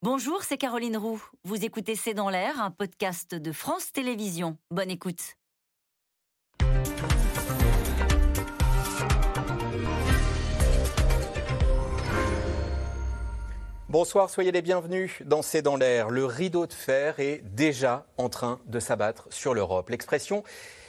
Bonjour, c'est Caroline Roux. Vous écoutez C'est dans l'air, un podcast de France Télévisions. Bonne écoute. Bonsoir, soyez les bienvenus dans C'est dans l'air. Le rideau de fer est déjà en train de s'abattre sur l'Europe. L'expression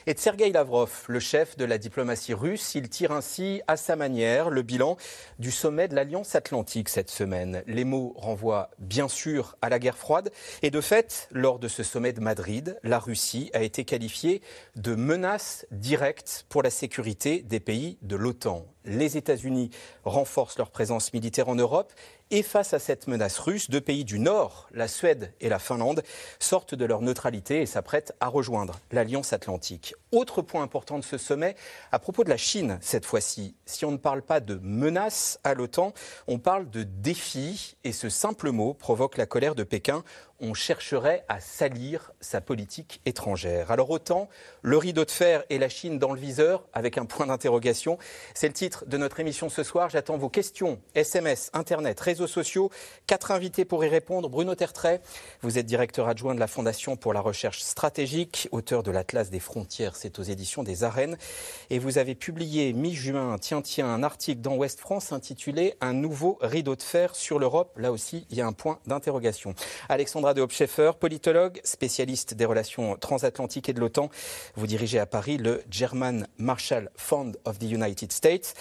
et de Sergei Lavrov, le chef de la diplomatie russe. Il tire ainsi à sa manière le bilan du sommet de l'Alliance Atlantique cette semaine. Les mots renvoient bien sûr à la guerre froide et de fait, lors de ce sommet de Madrid, la Russie a été qualifiée de menace directe pour la sécurité des pays de l'OTAN. Les États-Unis renforcent leur présence militaire en Europe et face à cette menace russe, deux pays du Nord, la Suède et la Finlande, sortent de leur neutralité et s'apprêtent à rejoindre l'Alliance Atlantique. Autre point important de ce sommet, à propos de la Chine cette fois-ci. Si on ne parle pas de menace à l'OTAN, on parle de défi et ce simple mot provoque la colère de Pékin on chercherait à salir sa politique étrangère. Alors autant le rideau de fer et la Chine dans le viseur avec un point d'interrogation. C'est le titre de notre émission ce soir. J'attends vos questions, SMS, Internet, réseaux sociaux. Quatre invités pour y répondre. Bruno Tertrais, vous êtes directeur adjoint de la Fondation pour la recherche stratégique, auteur de l'Atlas des frontières, c'est aux éditions des Arènes. Et vous avez publié mi-juin, tiens, tiens, un article dans Ouest France intitulé Un nouveau rideau de fer sur l'Europe. Là aussi, il y a un point d'interrogation. Alexandra de Hopscheffer, politologue, spécialiste des relations transatlantiques et de l'OTAN. Vous dirigez à Paris le German Marshall Fund of the United States.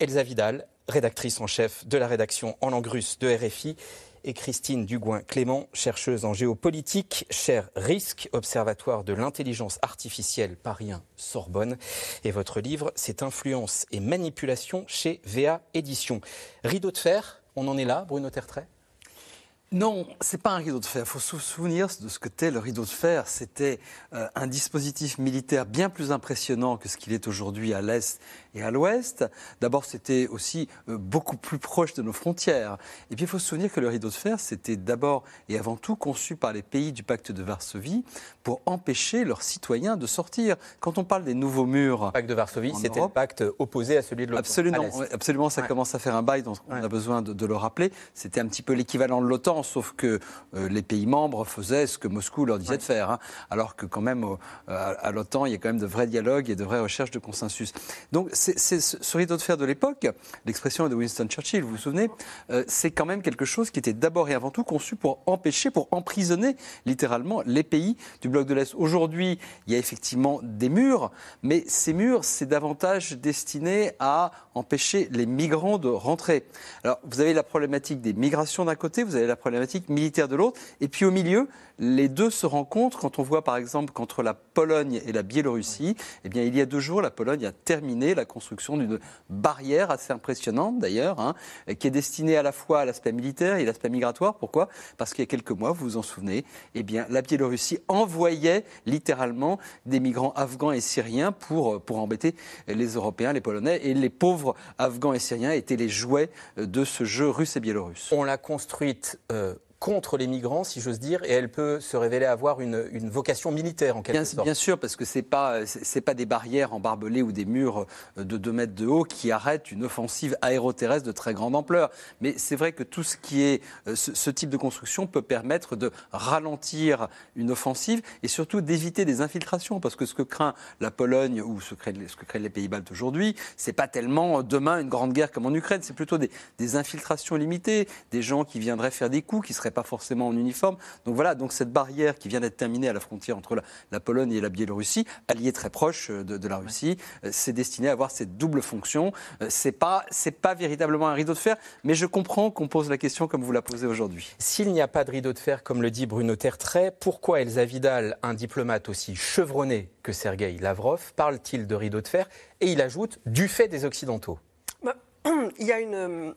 Elsa Vidal, rédactrice en chef de la rédaction en langue russe de RFI et Christine Dugouin-Clément, chercheuse en géopolitique, cher RISC, Observatoire de l'intelligence artificielle parien Sorbonne. Et votre livre, c'est Influence et manipulation chez VA Éditions. Rideau de fer, on en est là, Bruno Tertrais? Non, c'est pas un rideau de fer. Il faut se souvenir de ce que était le rideau de fer. C'était euh, un dispositif militaire bien plus impressionnant que ce qu'il est aujourd'hui à l'est et à l'ouest. D'abord, c'était aussi euh, beaucoup plus proche de nos frontières. Et puis, il faut se souvenir que le rideau de fer, c'était d'abord et avant tout conçu par les pays du pacte de Varsovie pour empêcher leurs citoyens de sortir. Quand on parle des nouveaux murs. Le pacte de Varsovie, c'était le pacte opposé à celui de l'OTAN. Absolument, absolument, ça commence à faire un bail dont on a besoin de, de le rappeler. C'était un petit peu l'équivalent de l'OTAN, sauf que euh, les pays membres faisaient ce que Moscou leur disait de faire. Hein. alors que quand même, euh, à, l'OTAN, il y a quand même de vrais dialogues et de vraies recherches de consensus. Donc, c'est ce rideau de fer de l'époque, l'expression de Winston Churchill, vous vous souvenez, euh, c'est quand même quelque chose qui était d'abord et avant tout conçu pour empêcher, pour emprisonner littéralement les pays du bloc de l'Est. Aujourd'hui, il y a effectivement des murs, mais ces murs, c'est davantage destiné à empêcher les migrants de rentrer. Alors, vous avez la problématique des migrations d'un côté, vous avez la problématique militaire de l'autre, et puis au milieu, les deux se rencontrent quand on voit par exemple qu'entre la Pologne et la Biélorussie, eh bien, il y a deux jours, la Pologne a terminé la construction d'une barrière assez impressionnante d'ailleurs, hein, qui est destinée à la fois à l'aspect militaire et à l'aspect migratoire. Pourquoi? Parce qu'il y a quelques mois, vous vous en souvenez, eh bien, la Biélorussie envoyait littéralement des migrants afghans et syriens pour, pour embêter les Européens, les Polonais, et les pauvres afghans et syriens étaient les jouets de ce jeu russe et biélorusse. On l'a construite euh, contre les migrants, si j'ose dire, et elle peut se révéler avoir une, vocation militaire en quelque bien, sorte. Bien sûr, parce que ce n'est pas, pas des barrières embarbelées ou des murs de 2 mètres de haut qui arrêtent une offensive aéroterrestre de très grande ampleur. Mais c'est vrai que tout ce qui est euh, ce, type de construction peut permettre de ralentir une offensive et surtout d'éviter des infiltrations, parce que ce que craint la Pologne ou ce que, ce que craignent les pays baltes aujourd'hui, c'est pas tellement euh, demain une grande guerre comme en Ukraine, c'est plutôt des, des infiltrations limitées, des gens qui viendraient faire des coups, qui seraient pas forcément en uniforme. Donc voilà, donc cette barrière qui vient d'être terminée à la frontière entre la, Pologne et la Biélorussie, alliée très proche euh, de, la Russie, euh, c'est destiné à avoir cette double fonction. Euh, c'est pas c'est pas véritablement un rideau de fer, mais je comprends qu'on pose la question comme vous la posez aujourd'hui. S'il n'y a pas de rideau de fer, comme le dit Bruno Tertrais, pourquoi Elsa Vidal, un diplomate aussi chevronné que Sergei Lavrov, parle-t-il de rideau de fer? Et il ajoute du fait des Occidentaux. Bah, il y a une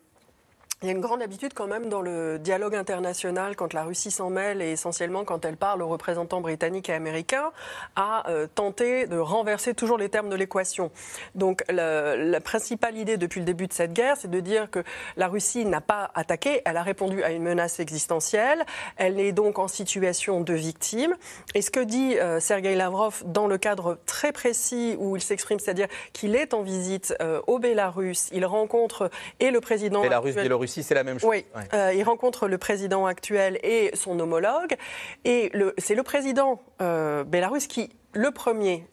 il y a une grande habitude quand même dans le dialogue international, quand la Russie s'en mêle et essentiellement quand elle parle aux représentants britanniques et américains, à euh, tenter de renverser toujours les termes de l'équation. Donc la, principale idée depuis le début de cette guerre, c'est de dire que la Russie n'a pas attaqué, elle a répondu à une menace existentielle, elle est donc en situation de victime. Et ce que dit euh, Sergei Lavrov dans le cadre très précis où il s'exprime, c'est-à-dire qu'il est en visite euh, au Bélarus, il rencontre et le président... Bélarus, Russie, c'est la même chose. Oui, il rencontre le président actuel et son homologue. Et c'est le président bélarusse qui, le premier,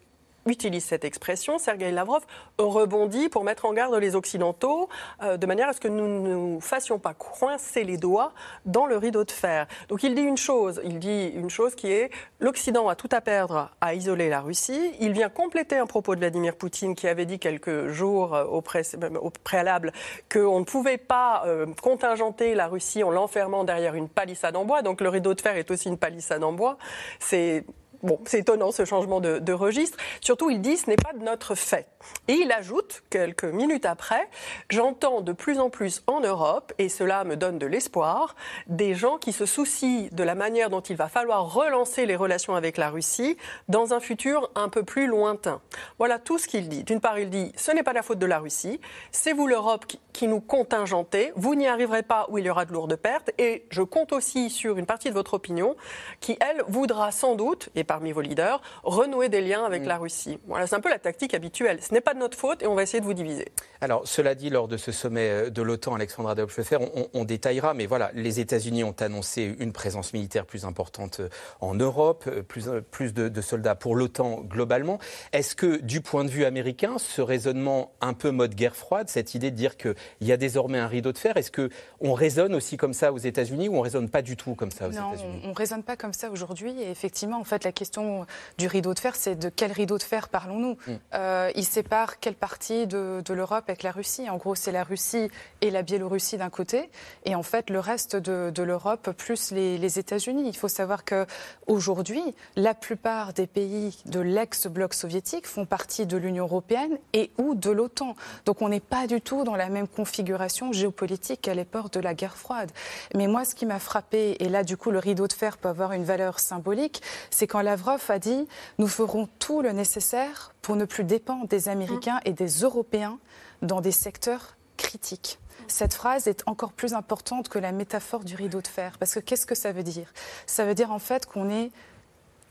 utilise cette expression, Sergei Lavrov rebondit pour mettre en garde les Occidentaux euh, de manière à ce que nous ne nous fassions pas coincer les doigts dans le rideau de fer. Donc il dit une chose, il dit une chose qui est l'Occident a tout à perdre à isoler la Russie. Il vient compléter un propos de Vladimir Poutine qui avait dit quelques jours euh, au, préalable qu'on ne pouvait pas euh, contingenter la Russie en l'enfermant derrière une palissade en bois. Donc le rideau de fer est aussi une palissade en bois. C'est Bon, c'est étonnant ce changement de, registre. Surtout, il dit ce n'est pas de notre fait. Et il ajoute, quelques minutes après, j'entends de plus en plus en Europe, et cela me donne de l'espoir, des gens qui se soucient de la manière dont il va falloir relancer les relations avec la Russie dans un futur un peu plus lointain. Voilà tout ce qu'il dit. D'une part, il dit ce n'est pas la faute de la Russie, c'est vous l'Europe qui, qui nous contingentez, vous n'y arriverez pas où il y aura de lourdes pertes, et je compte aussi sur une partie de votre opinion qui, elle, voudra sans doute, et parmi vos leaders, renouer des liens avec mm. la Russie. Voilà, c'est un peu la tactique habituelle. Ce n'est pas de notre faute et on va essayer de vous diviser. Alors, cela dit, lors de ce sommet euh, de l'OTAN, Alexandra de on, on, détaillera, mais voilà, les États-Unis ont annoncé une présence militaire plus importante euh, en Europe, euh, plus, plus de, de soldats pour l'OTAN globalement. Est-ce que, du point de vue américain, ce raisonnement un peu mode guerre froide, cette idée de dire qu'il y a désormais un rideau de fer, est-ce qu'on raisonne aussi comme ça aux États-Unis ou on raisonne pas du tout comme ça aux États-Unis? Non, on raisonne pas comme ça aujourd'hui. Et effectivement, en fait, la question question du rideau de fer, c'est de quel rideau de fer parlons-nous mm. euh, Il sépare quelle partie de, l'Europe avec la Russie En gros, c'est la Russie et la Biélorussie d'un côté, et en fait, le reste de, l'Europe plus les, États-Unis. Il faut savoir que aujourd'hui, la plupart des pays de l'ex-bloc soviétique font partie de l'Union européenne et ou de l'OTAN. Donc, on n'est pas du tout dans la même configuration géopolitique qu'à l'époque de la guerre froide. Mais moi, ce qui m'a frappé, et là, du coup, le rideau de fer peut avoir une valeur symbolique, c'est quand la Lavrov a dit Nous ferons tout le nécessaire pour ne plus dépendre des Américains et des Européens dans des secteurs critiques. Cette phrase est encore plus importante que la métaphore du rideau de fer. Parce que qu'est-ce que ça veut dire? Ça veut dire en fait qu'on est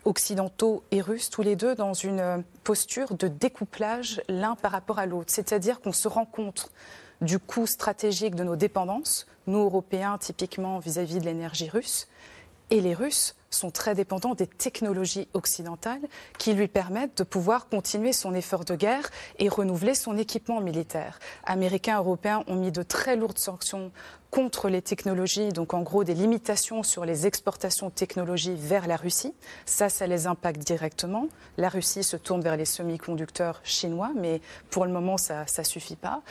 occidentaux et russes, tous les deux dans une posture de découplage l'un par rapport à l'autre. C'est-à-dire qu'on se rend compte du coût stratégique de nos dépendances, nous Européens typiquement vis-à-vis -vis de l'énergie russe, et les Russes sont très dépendants des technologies occidentales qui lui permettent de pouvoir continuer son effort de guerre et renouveler son équipement militaire. Américains, Européens ont mis de très lourdes sanctions contre les technologies, donc en gros des limitations sur les exportations de technologies vers la Russie. Ça, ça les impacte directement. La Russie se tourne vers les semi-conducteurs chinois, mais pour le moment, ça ne suffit pas.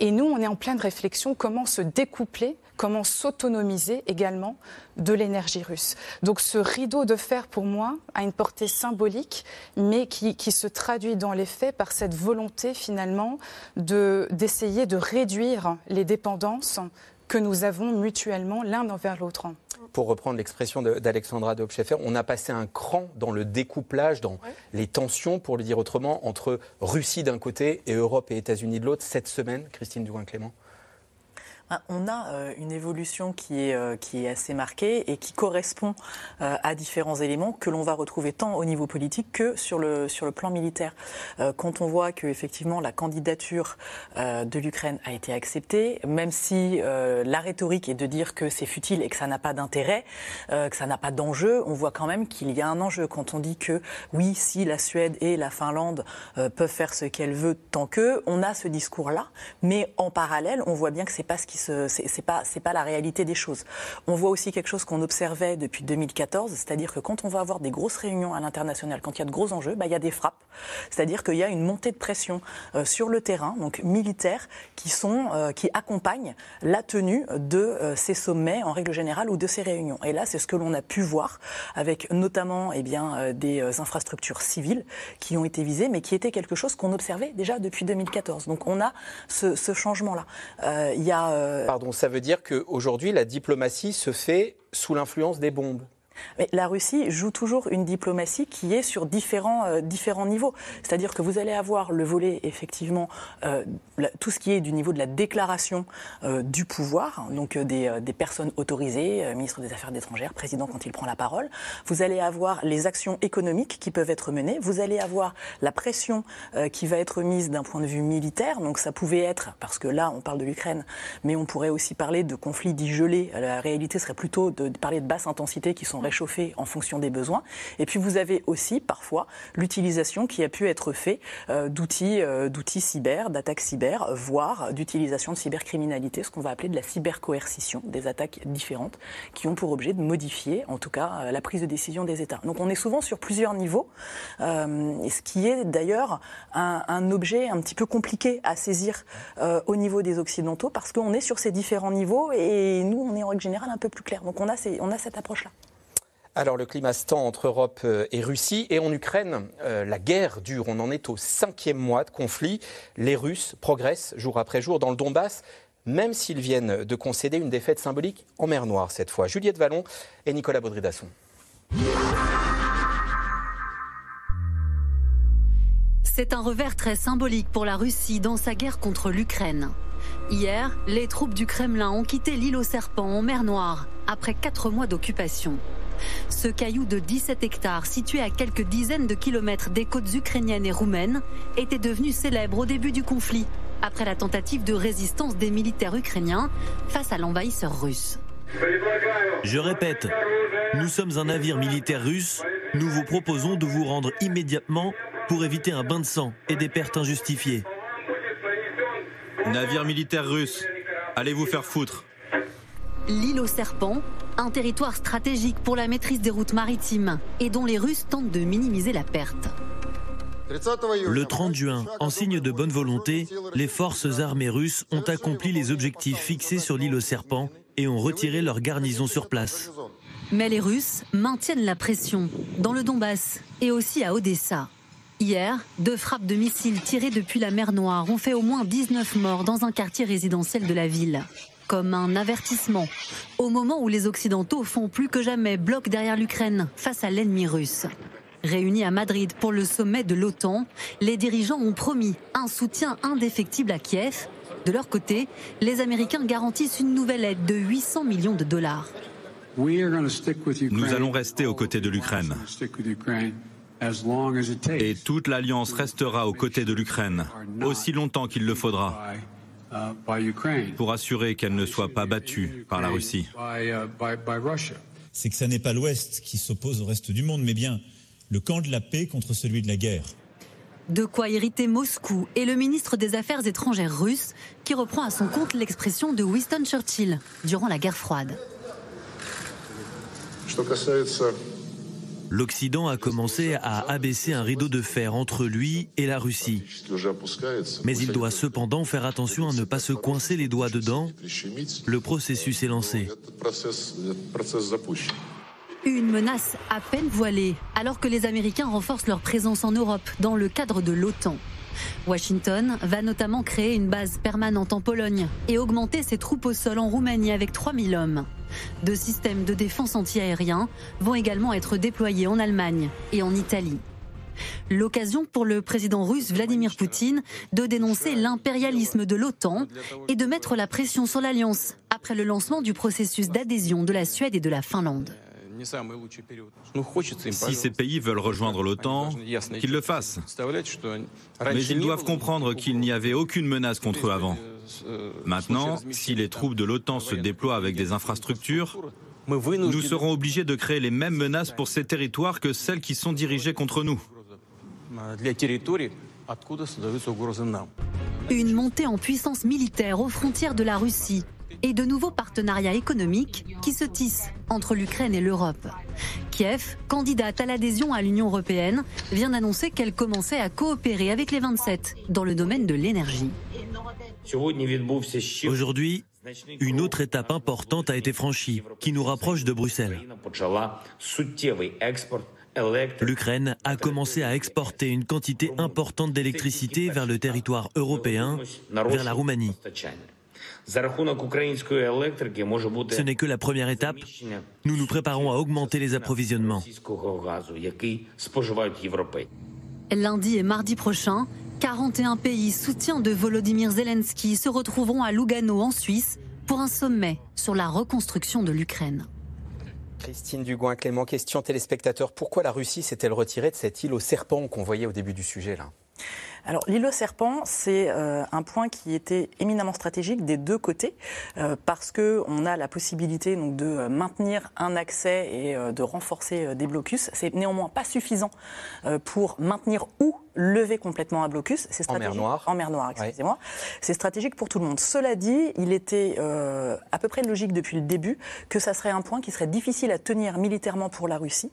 Et nous, on est en pleine réflexion comment se découpler, comment s'autonomiser également de l'énergie russe. Donc ce rideau de fer, pour moi, a une portée symbolique, mais qui, se traduit dans les faits par cette volonté finalement d'essayer de réduire les dépendances que nous avons mutuellement l'un envers l'autre. Pour reprendre l'expression d'Alexandra Dobchefer, on a passé un cran dans le découplage, dans les tensions, pour le dire autrement, entre Russie d'un côté et Europe et États-Unis de l'autre cette semaine, Christine Dugouin-Clément ah, on a euh, une évolution qui est, euh, qui est assez marquée et qui correspond euh, à différents éléments que l'on va retrouver tant au niveau politique que sur le, sur le plan militaire. Quand on voit que effectivement la candidature de l'Ukraine a été acceptée, même si la rhétorique est de dire que c'est futile et que ça n'a pas d'intérêt, que ça n'a pas d'enjeu, on voit quand même qu'il y a un enjeu quand on dit que oui, si la Suède et la Finlande peuvent faire ce qu'elles veulent tant que, on a ce discours-là, mais en parallèle, on voit bien que c'est pas ce qui c'est pas c'est pas la réalité des choses. On voit aussi quelque chose qu'on observait depuis 2014, c'est-à-dire que quand on va avoir des grosses réunions à l'international, quand il y a de gros enjeux, bah, il y a des frappes, c'est-à-dire qu'il y a une montée de pression euh, sur le terrain, donc militaire, qui sont euh, qui accompagnent la tenue de euh, ces sommets en règle générale ou de ces réunions. Et là, c'est ce que l'on a pu voir avec notamment eh bien des infrastructures civiles qui ont été visées, mais qui était quelque chose qu'on observait déjà depuis 2014. Donc on a ce, ce changement-là. Il y a Pardon, ça veut dire qu'aujourd'hui, la diplomatie se fait sous l'influence des bombes La Russie joue toujours une diplomatie qui est sur différents, euh, niveaux. C'est-à-dire que vous allez avoir le volet, effectivement, euh, tout ce qui est du niveau de la déclaration euh, du pouvoir, donc des, des, personnes autorisées, ministre des Affaires étrangères, président quand il prend la parole. Vous allez avoir les actions économiques qui peuvent être menées. Vous allez avoir la pression qui va être mise d'un point de vue militaire. Donc ça pouvait être, parce que là, on parle de l'Ukraine, mais on pourrait aussi parler de conflits dits gelés. La réalité serait plutôt de parler de basse intensité qui sont réchauffer en fonction des besoins. Et puis vous avez aussi parfois l'utilisation qui a pu être faite euh, d'outils, euh, d'outils cyber, d'attaques cyber, voire d'utilisation de cybercriminalité, ce qu'on va appeler de la cybercoercition, des attaques différentes qui ont pour objet de modifier, en tout cas, euh, la prise de décision des États. Donc on est souvent sur plusieurs niveaux, ce qui est d'ailleurs un, objet un petit peu compliqué à saisir au niveau des Occidentaux, parce qu'on est sur ces différents niveaux et nous, on est en règle générale un peu plus clair. Donc on a cette approche-là. Alors le climat se tend entre Europe euh, et Russie et en Ukraine, euh, la guerre dure. On en est au cinquième mois de conflit. Les Russes progressent jour après jour dans le Donbass, même s'ils viennent de concéder une défaite symbolique en mer Noire cette fois. Juliette Vallon et Nicolas Baudry-Dasson. C'est un revers très symbolique pour la Russie dans sa guerre contre l'Ukraine. Hier, les troupes du Kremlin ont quitté l'île aux serpents en mer Noire après quatre mois d'occupation. Ce caillou de 17 hectares, situé à quelques dizaines de kilomètres des côtes ukrainiennes et roumaines, était devenu célèbre au début du conflit, après la tentative de résistance des militaires ukrainiens face à l'envahisseur russe. Je répète, nous sommes un navire militaire russe. Nous vous proposons de vous rendre immédiatement pour éviter un bain de sang et des pertes injustifiées. Navire militaire russe, allez vous faire foutre. L'île aux serpents, un territoire stratégique pour la maîtrise des routes maritimes et dont les Russes tentent de minimiser la perte. Le 30 juin, en signe de bonne volonté, les forces armées russes ont accompli les objectifs fixés sur l'île aux serpents et ont retiré leur garnison sur place. Mais les Russes maintiennent la pression dans le Donbass et aussi à Odessa. Hier, deux frappes de missiles tirées depuis la mer Noire ont fait au moins 19 morts dans un quartier résidentiel de la ville comme un avertissement, au moment où les Occidentaux font plus que jamais bloc derrière l'Ukraine face à l'ennemi russe. Réunis à Madrid pour le sommet de l'OTAN, les dirigeants ont promis un soutien indéfectible à Kiev. De leur côté, les Américains garantissent une nouvelle aide de 800 millions de dollars. Nous allons rester aux côtés de l'Ukraine. Et toute l'Alliance restera aux côtés de l'Ukraine, aussi longtemps qu'il le faudra. Uh, pour assurer qu'elle ne soit pas battue par la Russie. Uh, C'est que ce n'est pas l'Ouest qui s'oppose au reste du monde, mais bien le camp de la paix contre celui de la guerre. De quoi irriter Moscou et le ministre des Affaires étrangères russe qui reprend à son compte l'expression de Winston Churchill durant la guerre froide. L'Occident a commencé à abaisser un rideau de fer entre lui et la Russie. Mais il doit cependant faire attention à ne pas se coincer les doigts dedans. Le processus est lancé. Une menace à peine voilée, alors que les Américains renforcent leur présence en Europe dans le cadre de l'OTAN. Washington va notamment créer une base permanente en Pologne et augmenter ses troupes au sol en Roumanie avec 3000 hommes. Deux systèmes de défense antiaérien vont également être déployés en Allemagne et en Italie. L'occasion pour le président russe Vladimir Poutine de dénoncer l'impérialisme de l'OTAN et de mettre la pression sur l'Alliance après le lancement du processus d'adhésion de la Suède et de la Finlande. Si ces pays veulent rejoindre l'OTAN, qu'ils le fassent. Mais ils doivent comprendre qu'il n'y avait aucune menace contre eux avant. Maintenant, si les troupes de l'OTAN se déploient avec des infrastructures, nous serons obligés de créer les mêmes menaces pour ces territoires que celles qui sont dirigées contre nous. Une montée en puissance militaire aux frontières de la Russie et de nouveaux partenariats économiques qui se tissent entre l'Ukraine et l'Europe. Kiev, candidate à l'adhésion à l'Union européenne, vient d'annoncer qu'elle commençait à coopérer avec les 27 dans le domaine de l'énergie. Aujourd'hui, une autre étape importante a été franchie, qui nous rapproche de Bruxelles. L'Ukraine a commencé à exporter une quantité importante d'électricité vers le territoire européen, vers la Roumanie. Ce n'est que la première étape. Nous nous préparons à augmenter les approvisionnements. Lundi et mardi prochain, 41 pays soutiens de Volodymyr Zelensky se retrouveront à Lugano en Suisse pour un sommet sur la reconstruction de l'Ukraine. Christine Dugouin, Clément, question téléspectateur. Pourquoi la Russie s'est-elle retirée de cette île aux serpents qu'on voyait au début du sujet là? Alors l'île aux serpents, c'est euh, un point qui était éminemment stratégique des deux côtés, euh, parce qu'on a la possibilité de maintenir un accès et euh, de renforcer des blocus. C'est néanmoins pas suffisant pour maintenir ou lever complètement un blocus. C'est en mer Noire. En mer Noire, excusez-moi. C'est stratégique pour tout le monde. Cela dit, il était à peu près logique depuis le début que ça serait un point qui serait difficile à tenir militairement pour la Russie,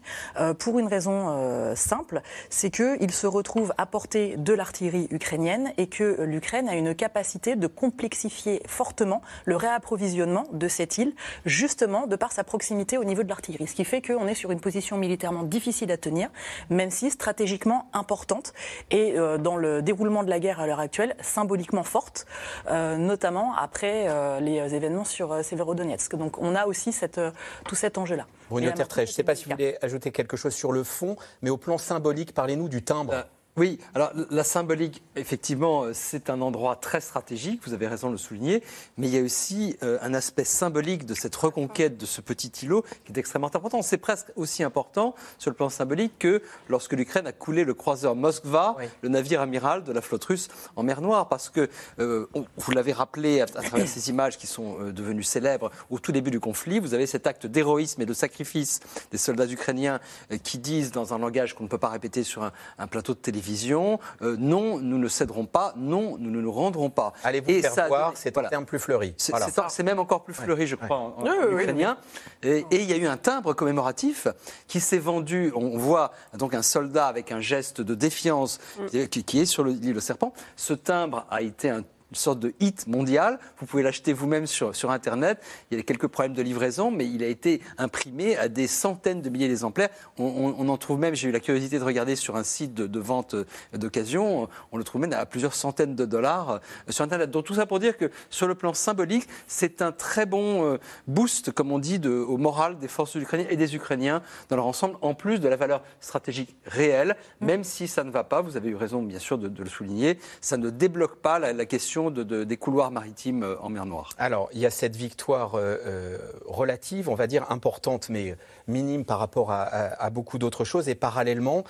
pour une raison simple, c'est qu'il se retrouve à portée de l'artillerie ukrainienne et que l'Ukraine a une capacité de complexifier fortement le réapprovisionnement de cette île, justement de par sa proximité au niveau de l'artillerie. Ce qui fait qu'on est sur une position militairement difficile à tenir, même si stratégiquement importante et euh, dans le déroulement de la guerre à l'heure actuelle, symboliquement forte, euh, notamment après euh, les événements sur Severodonetsk. Donc on a aussi cette, tout cet enjeu-là. Bruno Tertrais, je ne sais pas si vous voulez ajouter quelque chose sur le fond, mais au plan symbolique, parlez-nous du timbre. Oui, alors la symbolique, effectivement, euh, c'est un endroit très stratégique, vous avez raison de le souligner, mais il y a aussi euh, un aspect symbolique de cette reconquête de ce petit îlot qui est extrêmement important. C'est presque aussi important sur le plan symbolique que lorsque l'Ukraine a coulé le croiseur Moskva, le navire amiral de la flotte russe en mer Noire, parce que, euh, vous l'avez rappelé à, travers ces images qui sont devenues célèbres au tout début du conflit, vous avez cet acte d'héroïsme et de sacrifice des soldats ukrainiens qui disent dans un langage qu'on ne peut pas répéter sur un, un plateau de télévision, vision. Euh, non, nous ne céderons pas. Non, nous ne nous rendrons pas. Allez-vous et faire voir, c'est un terme plus fleuri. C'est même encore plus fleuri, je crois, en, ukrainien. Et, il y a eu un timbre commémoratif qui s'est vendu. On voit donc un soldat avec un geste de défiance mm. qui, qui, est sur l'île Serpent. Ce timbre a été un sorte de hit mondial. Vous pouvez l'acheter vous-même sur, Internet. Il y a quelques problèmes de livraison, mais il a été imprimé à des centaines de milliers d'exemplaires. On, en trouve même, j'ai eu la curiosité de regarder sur un site de, vente d'occasion, on le trouve même à plusieurs centaines de dollars euh, sur Internet. Donc tout ça pour dire que sur le plan symbolique, c'est un très bon euh, boost, comme on dit, au moral des forces ukrainiennes et des Ukrainiens dans leur ensemble, en plus de la valeur stratégique réelle, même si ça ne va pas, vous avez eu raison bien sûr de, le souligner, ça ne débloque pas la question des couloirs maritimes euh, en mer Noire. Alors, il y a cette victoire euh, euh, relative, on va dire importante, mais minime par rapport à, beaucoup d'autres choses. Et parallèlement,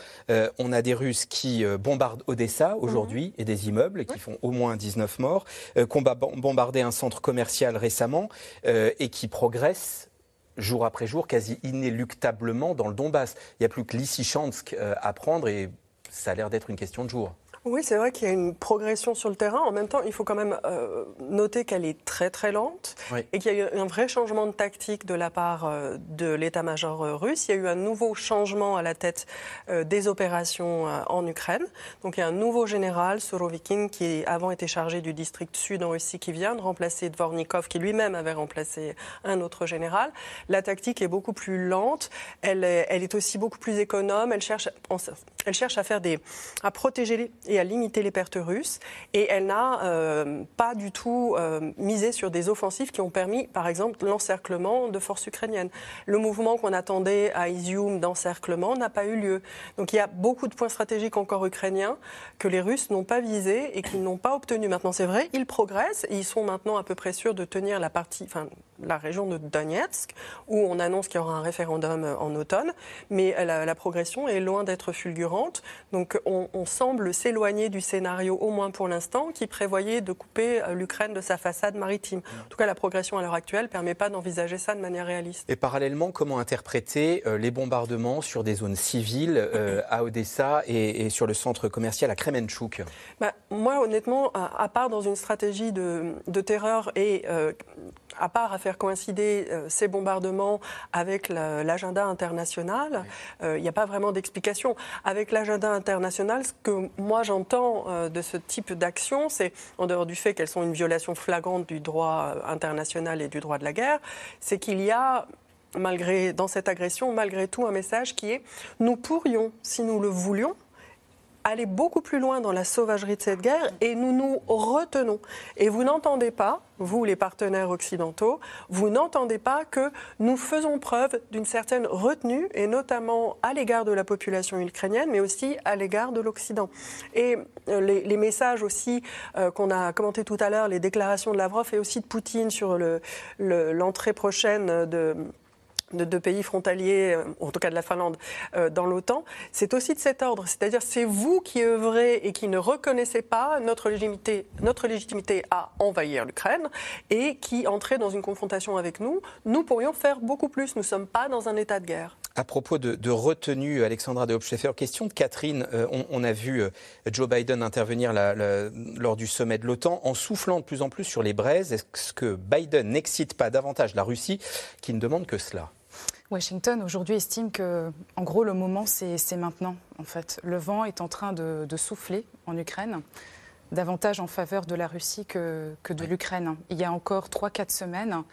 on a des Russes qui bombardent Odessa aujourd'hui mhm. et des immeubles qui font au moins 19 morts, qui ont bombardé un centre commercial récemment et qui progressent jour après jour, quasi inéluctablement dans le Donbass. Il n'y a plus que Lysychansk à prendre et ça a l'air d'être une question de jour. Oui, c'est vrai qu'il y a une progression sur le terrain. En même temps, il faut quand même euh, noter qu'elle est très très lente et qu'il y a eu un vrai changement de tactique de la part euh, de l'état-major euh, russe. Il y a eu un nouveau changement à la tête des opérations en Ukraine. Donc il y a un nouveau général, Sorovikin, qui avant était chargé du district sud en Russie, qui vient de remplacer Dvornikov, qui lui-même avait remplacé un autre général. La tactique est beaucoup plus lente. Elle est, elle est aussi beaucoup plus économe. Elle cherche, elle cherche à faire des, à protéger les et à limiter les pertes russes. Et elle n'a euh, pas du tout euh, misé sur des offensives qui ont permis, par exemple, l'encerclement de forces ukrainiennes. Le mouvement qu'on attendait à Izium d'encerclement n'a pas eu lieu. Donc il y a beaucoup de points stratégiques encore ukrainiens que les Russes n'ont pas visés et qu'ils n'ont pas obtenus. Maintenant, c'est vrai, ils progressent et ils sont maintenant à peu près sûrs de tenir la partie, enfin, la région de Donetsk, où on annonce qu'il y aura un référendum en automne. Mais la, progression est loin d'être fulgurante. Donc on, on semble s'éloigner du scénario, au moins pour l'instant, qui prévoyait de couper euh, l'Ukraine de sa façade maritime. En tout cas, la progression à l'heure actuelle ne permet pas d'envisager ça de manière réaliste. Et parallèlement, comment interpréter euh, les bombardements sur des zones civiles euh, à Odessa et, sur le centre commercial à Kremenchuk? Bah, Moi, honnêtement, à, part dans une stratégie de, terreur et à part à faire coïncider ces bombardements avec l'agenda international, il n'y a pas vraiment d'explication. Avec l'agenda international, ce que moi j'entends euh, de ce type d'action, c'est, en dehors du fait qu'elles sont une violation flagrante du droit euh, international et du droit de la guerre, c'est qu'il y a malgré, dans cette agression, malgré tout, un message qui est nous pourrions, si nous le voulions, aller beaucoup plus loin dans la sauvagerie de cette guerre et nous nous retenons. Et vous n'entendez pas, vous les partenaires occidentaux, vous n'entendez pas que nous faisons preuve d'une certaine retenue, et notamment à l'égard de la population ukrainienne, mais aussi à l'égard de l'Occident. Et euh, les, messages aussi euh, qu'on a commentés tout à l'heure, les déclarations de Lavrov et aussi de Poutine sur l'entrée prochaine de de deux pays frontaliers, euh, en tout cas de la Finlande, euh, dans l'OTAN, c'est aussi de cet ordre. C'est-à-dire c'est vous qui œuvrez et qui ne reconnaissez pas notre légitimité, notre légitimité à envahir l'Ukraine et qui entrez dans une confrontation avec nous. Nous pourrions faire beaucoup plus. Nous ne sommes pas dans un état de guerre. À propos de, retenue, Alexandra de Hopscheffer, question de Catherine. Euh, on, a vu Joe Biden intervenir lors du sommet de l'OTAN en soufflant de plus en plus sur les braises. Est-ce que Biden n'excite pas davantage la Russie qui ne demande que cela? Washington aujourd'hui estime que, en gros, le moment c'est maintenant. En fait, le vent est en train de, souffler en Ukraine, davantage en faveur de la Russie que, que de l'Ukraine. Il y a encore 3-4 semaines,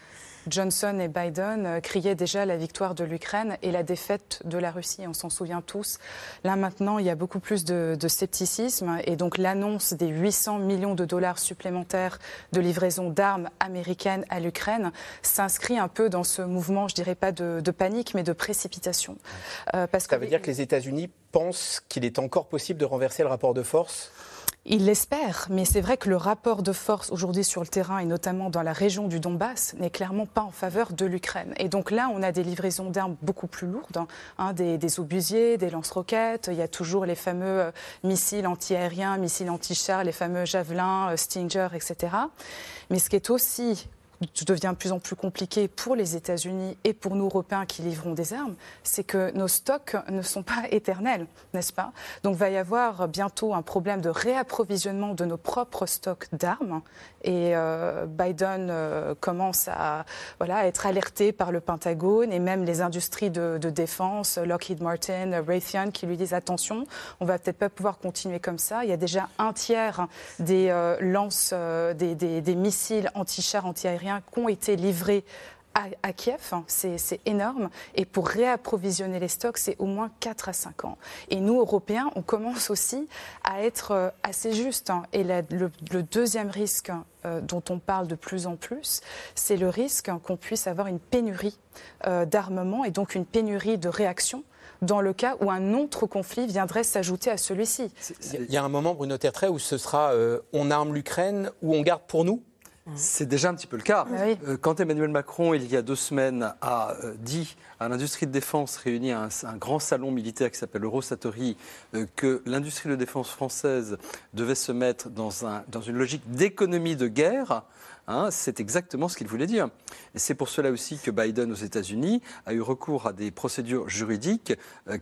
Johnson et Biden euh, criaient déjà la victoire de l'Ukraine et la défaite de la Russie. On s'en souvient tous. Là maintenant, il y a beaucoup plus de, scepticisme et donc l'annonce des 800 millions de dollars supplémentaires de livraison d'armes américaines à l'Ukraine s'inscrit un peu dans ce mouvement, je dirais pas de, panique, mais de précipitation. Euh, parce Ça veut dire que les États-Unis pensent qu'il est encore possible de renverser le rapport de force? Il l'espère, mais c'est vrai que le rapport de force aujourd'hui sur le terrain, et notamment dans la région du Donbass, n'est clairement pas en faveur de l'Ukraine. Et donc là, on a des livraisons d'armes beaucoup plus lourdes, hein, hein des, obusiers, des lance-roquettes, il y a toujours les fameux euh, missiles antiaériens, missiles anti-chars, les fameux javelins, euh, Stinger, etc. Mais ce qui est aussi devient de plus en plus compliqué pour les États-Unis et pour nous Européens qui livrons des armes, c'est que nos stocks ne sont pas éternels, n'est-ce pas? Donc va y avoir bientôt un problème de réapprovisionnement de nos propres stocks d'armes et euh, Biden euh, commence à voilà, être alerté par le Pentagone et même les industries de, défense, Lockheed Martin, Raytheon, qui lui disent attention, on va peut-être pas pouvoir continuer comme ça. Il y a déjà un tiers des euh, lances, des, des missiles anti-chars, anti-aériens qui ont été livrés à, Kiev, hein, c'est énorme. Et pour réapprovisionner les stocks, c'est au moins 4 à 5 ans. Et nous, Européens, on commence aussi à être euh, assez justes. Hein. Et le, deuxième risque euh, dont on parle de plus en plus, c'est le risque qu'on puisse avoir une pénurie euh, d'armement et donc une pénurie de réaction dans le cas où un autre conflit viendrait s'ajouter à celui-ci. Il y a un moment, Bruno Tertrais, où ce sera on arme l'Ukraine ou on garde pour nous? C'est déjà un petit peu le cas. Ah euh, quand Emmanuel Macron, il y a deux semaines, a euh, dit à l'industrie de défense réunie à un, grand salon militaire qui s'appelle Eurosatori euh, que l'industrie de défense française devait se mettre dans, dans une logique d'économie de guerre, hein, c'est exactement ce qu'il voulait dire. Et c'est pour cela aussi que Biden aux États-Unis a eu recours à des procédures juridiques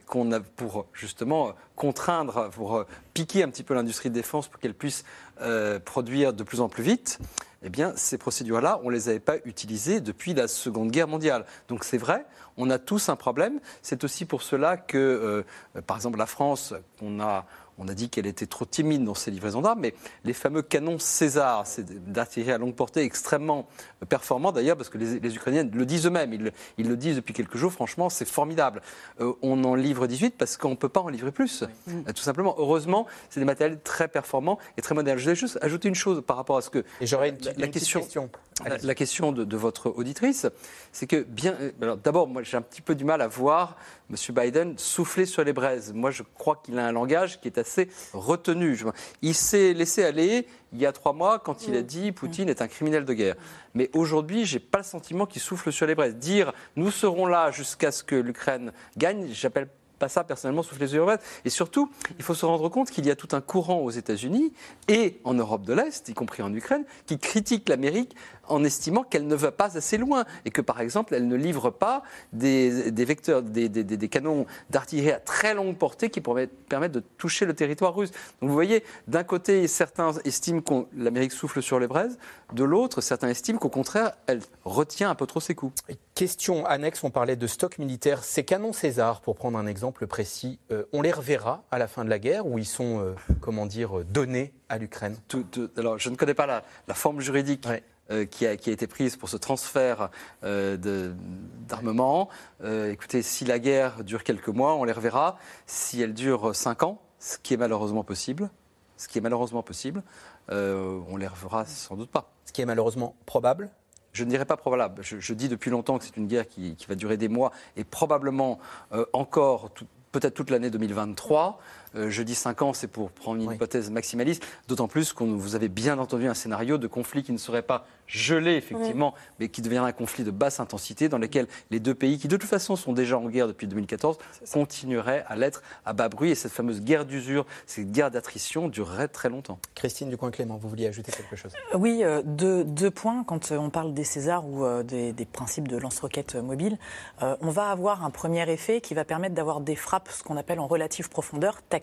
qu'on a pour justement contraindre, pour piquer un petit peu l'industrie de défense pour qu'elle puisse produire de plus en plus vite eh bien, ces procédures-là, on ne les avait pas utilisées depuis la Seconde Guerre mondiale. Donc c'est vrai, on a tous un problème. C'est aussi pour cela que, euh, par exemple, la France, on a on a dit qu'elle était trop timide dans ses livraisons d'armes, mais les fameux canons César, c'est d'artillerie à longue portée extrêmement performants d'ailleurs, parce que les, Ukrainiens le disent eux-mêmes, ils, le disent depuis quelques jours, franchement, c'est formidable. Euh, on en livre 18 parce qu'on ne peut pas en livrer plus, euh, tout simplement. Heureusement, c'est des matériels très performants et très modernes. Je voulais juste ajouter une chose par rapport à ce que... Et j'aurais une, la, question, La, question de, votre auditrice, c'est que bien... Euh, d'abord, moi j'ai un petit peu du mal à voir M. Biden souffler sur les braises. Moi, je crois qu'il a un langage qui est assez retenu. Il s'est laissé aller il y a trois mois quand il a dit Poutine est un criminel de guerre. Mais aujourd'hui, je n'ai pas le sentiment qu'il souffle sur les braises. Dire nous serons là jusqu'à ce que l'Ukraine gagne, j'appelle pas ça personnellement souffler sur les braises. Et surtout, il faut se rendre compte qu'il y a tout un courant aux États-Unis et en Europe de l'Est, y compris en Ukraine, qui critique l'Amérique en estimant qu'elle ne va pas assez loin et que, par exemple, elle ne livre pas des, vecteurs, des, canons d'artillerie à très longue portée qui pourraient permettre de toucher le territoire russe. Donc vous voyez, d'un côté, certains estiment que l'Amérique souffle sur les braises, de l'autre, certains estiment qu'au contraire, elle retient un peu trop ses coups. Question annexe, on parlait de stock militaire. Ces canons César, pour prendre un exemple précis, euh, on les reverra à la fin de la guerre ou ils sont, euh, comment dire, donnés à l'Ukraine? Alors, je ne connais pas la, forme juridique. Euh, qui, a, été prise pour ce transfert euh, d'armement. Euh, écoutez, si la guerre dure quelques mois, on les reverra. Si elle dure cinq ans, ce qui est malheureusement possible, ce qui est malheureusement possible, euh, on les reverra sans doute pas. Ce qui est malheureusement probable? Je ne dirais pas probable. Je, dis depuis longtemps que c'est une guerre qui, va durer des mois et probablement euh, encore peut-être toute l'année 2023. Euh, je dis 5 ans, c'est pour prendre une hypothèse maximaliste, d'autant plus que vous avez bien entendu un scénario de conflit qui ne serait pas gelé, effectivement, mais qui deviendra un conflit de basse intensité dans lequel les deux pays, qui de toute façon sont déjà en guerre depuis 2014, continueraient à l'être à bas bruit. Et cette fameuse guerre d'usure, cette guerre d'attrition durerait très longtemps. Christine Ducoin-Clément, vous vouliez ajouter quelque chose? Euh, Oui, euh, deux, points. Quand on parle des Césars ou des, principes de lance-roquettes mobile, on va avoir un premier effet qui va permettre d'avoir des frappes, ce qu'on appelle en relative profondeur, tactique.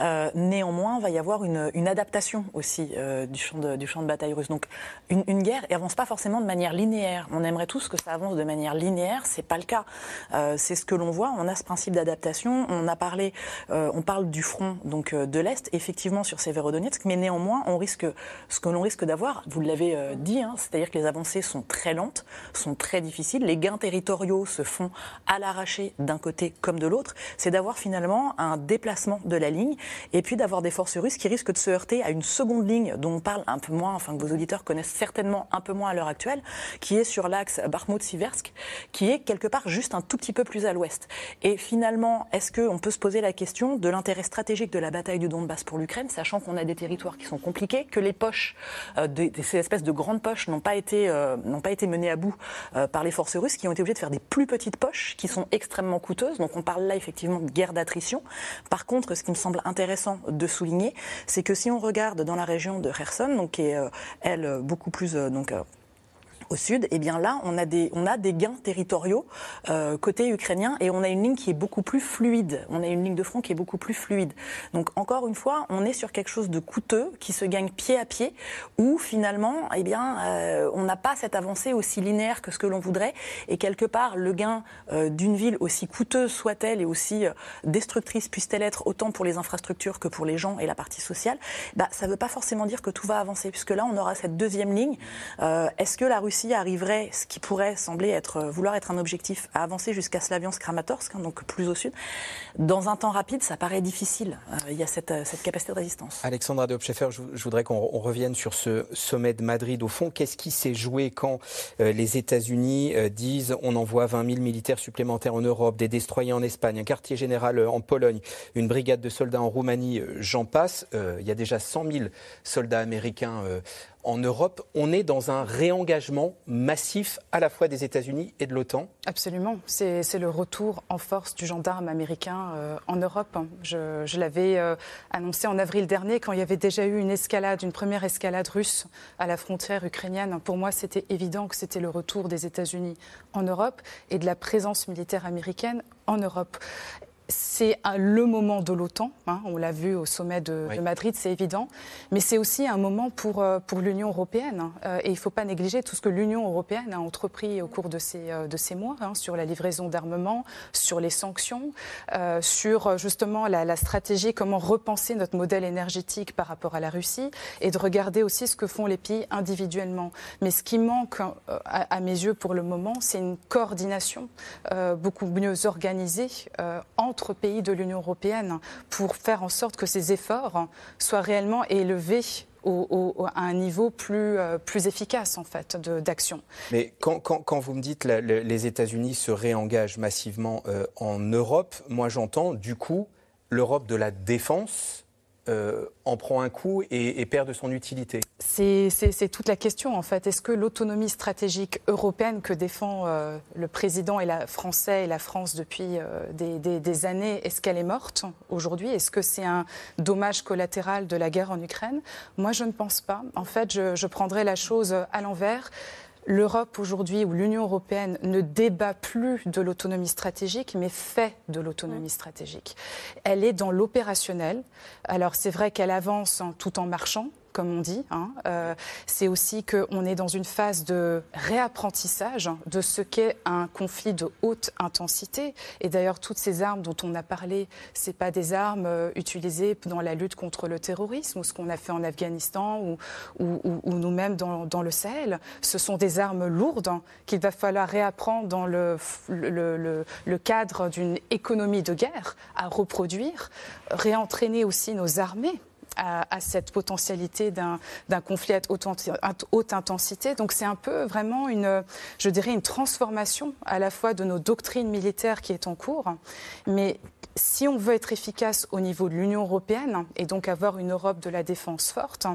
Euh, néanmoins, il va y avoir une, adaptation aussi euh, du, champ de, bataille russe. Donc, une, guerre n'avance pas forcément de manière linéaire. On aimerait tous que ça avance de manière linéaire. C'est pas le cas. Euh, c'est ce que l'on voit. On a ce principe d'adaptation. On a parlé, on parle du front donc de l'est, effectivement sur Severodonetsk, mais néanmoins, on risque ce que l'on risque d'avoir. Vous l'avez dit, hein, c'est-à-dire que les avancées sont très lentes, sont très difficiles. Les gains territoriaux se font à l'arraché d'un côté comme de l'autre. C'est d'avoir finalement un déplacement de la ligne, et puis d'avoir des forces russes qui risquent de se heurter à une seconde ligne dont on parle un peu moins, enfin que vos auditeurs connaissent certainement un peu moins à l'heure actuelle, qui est sur l'axe Bakhmut-Siversk, qui est quelque part juste un tout petit peu plus à l'ouest. Et finalement, est-ce qu'on peut se poser la question de l'intérêt stratégique de la bataille du Donbass pour l'Ukraine, sachant qu'on a des territoires qui sont compliqués, que les poches, euh, ces espèces de grandes poches n'ont pas été euh, pas été menées à bout euh, par les forces russes, qui ont été obligées de faire des plus petites poches, qui sont extrêmement coûteuses. Donc on parle là effectivement de guerre d'attrition. Par contre, ce qui me semble intéressant de souligner, c'est que si on regarde dans la région de Kherson, donc qui est euh, elle beaucoup plus euh, donc euh, au sud, eh bien là, on a des, on a des gains territoriaux euh, côté ukrainien et on a une ligne qui est beaucoup plus fluide. On a une ligne de front qui est beaucoup plus fluide. Donc encore une fois, on est sur quelque chose de coûteux qui se gagne pied à pied, où finalement, eh bien, euh, on n'a pas cette avancée aussi linéaire que ce que l'on voudrait. Et quelque part, le gain euh, d'une ville aussi coûteuse soit-elle et aussi destructrice puisse-t-elle être autant pour les infrastructures que pour les gens et la partie sociale, bah, ça ne veut pas forcément dire que tout va avancer, puisque là, on aura cette deuxième ligne. Est-ce que la Russie arriverait, ce qui pourrait sembler être, euh, vouloir être un objectif, à avancer jusqu'à Slaviansk-Kramatorsk, hein, donc plus au sud, dans un temps rapide, ça paraît difficile. Euh, il y a cette, euh, cette, capacité de résistance. Alexandra de je, je voudrais qu'on revienne sur ce sommet de Madrid. Au fond, qu'est-ce qui s'est joué quand les États-Unis disent on envoie 20 000 militaires supplémentaires en Europe, des destroyers en Espagne, un quartier général en Pologne, une brigade de soldats en Roumanie, j'en passe. il y a déjà 100 000 soldats américains en Europe, on est dans un réengagement massif à la fois des États-Unis et de l'OTAN Absolument. C'est le retour en force du gendarme américain euh, en Europe. Je, l'avais euh, annoncé en avril dernier quand il y avait déjà eu une escalade, une première escalade russe à la frontière ukrainienne. Pour moi, c'était évident que c'était le retour des États-Unis en Europe et de la présence militaire américaine en Europe c'est le moment de l'OTAN, hein, on l'a vu au sommet de, Madrid, c'est évident, mais c'est aussi un moment pour, euh, pour l'Union européenne. Hein. Euh, et il ne faut pas négliger tout ce que l'Union européenne a entrepris au cours de ces, euh, de ces mois, hein, sur la livraison d'armement, sur les sanctions, sur justement la, stratégie, comment repenser notre modèle énergétique par rapport à la Russie, et de regarder aussi ce que font les pays individuellement. Mais ce qui manque, à, mes yeux pour le moment, c'est une coordination beaucoup mieux organisée entre pays de l'Union européenne pour faire en sorte que ces efforts soient réellement élevés à un niveau plus, euh, plus efficace en fait d'action. Mais quand, quand, vous me dites que les États-Unis se réengagent massivement euh, en Europe, moi j'entends du coup l'Europe de la défense euh, en prend un coup et, perd de son utilité C'est toute la question en fait. Est-ce que l'autonomie stratégique européenne que défend euh, le président et la français et la France depuis euh, des, années, est-ce qu'elle est morte aujourd'hui? Est-ce que c'est un dommage collatéral de la guerre en Ukraine? Moi, je ne pense pas. En fait, je, je prendrais la chose à l'envers l'Europe aujourd'hui ou l'Union européenne ne débat plus de l'autonomie stratégique, mais fait de l'autonomie stratégique. Elle est dans l'opérationnel. Alors c'est vrai qu'elle avance tout en marchant, comme on dit. Hein. Euh, c'est aussi qu'on est dans une phase de réapprentissage de ce qu'est un conflit de haute intensité. Et d'ailleurs, toutes ces armes dont on a parlé, ce pas des armes euh, utilisées dans la lutte contre le terrorisme ou ce qu'on a fait en Afghanistan ou, ou, nous-mêmes dans, le Sahel. Ce sont des armes lourdes qu'il va falloir réapprendre dans le, le cadre d'une économie de guerre à reproduire, réentraîner aussi nos armées à, cette potentialité d'un conflit à haute, intensité. Donc c'est un peu vraiment une, je dirais, une transformation à la fois de nos doctrines militaires qui est en cours, mais si on veut être efficace au niveau de l'Union européenne et donc avoir une Europe de la défense forte,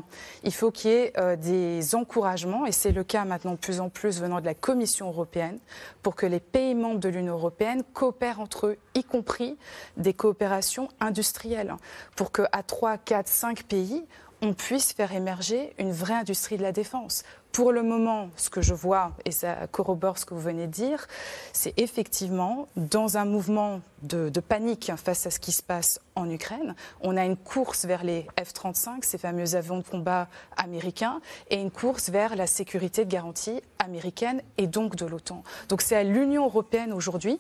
il faut qu'il y ait euh, des encouragements, et c'est le cas maintenant de plus en plus venant de la Commission européenne, pour que les pays membres de l'Union européenne coopèrent entre eux, y compris des coopérations industrielles, pour qu'à 3, 4, 5 pays, on puisse faire émerger une vraie industrie de la défense. Pour le moment, ce que je vois, et ça corrobore ce que vous venez de dire, c'est effectivement dans un mouvement de, panique face à ce qui se passe en Ukraine, on a une course vers les F-35, ces fameux avions de combat américains, et une course vers la sécurité de garantie américaine et donc de l'OTAN. Donc c'est à l'Union européenne aujourd'hui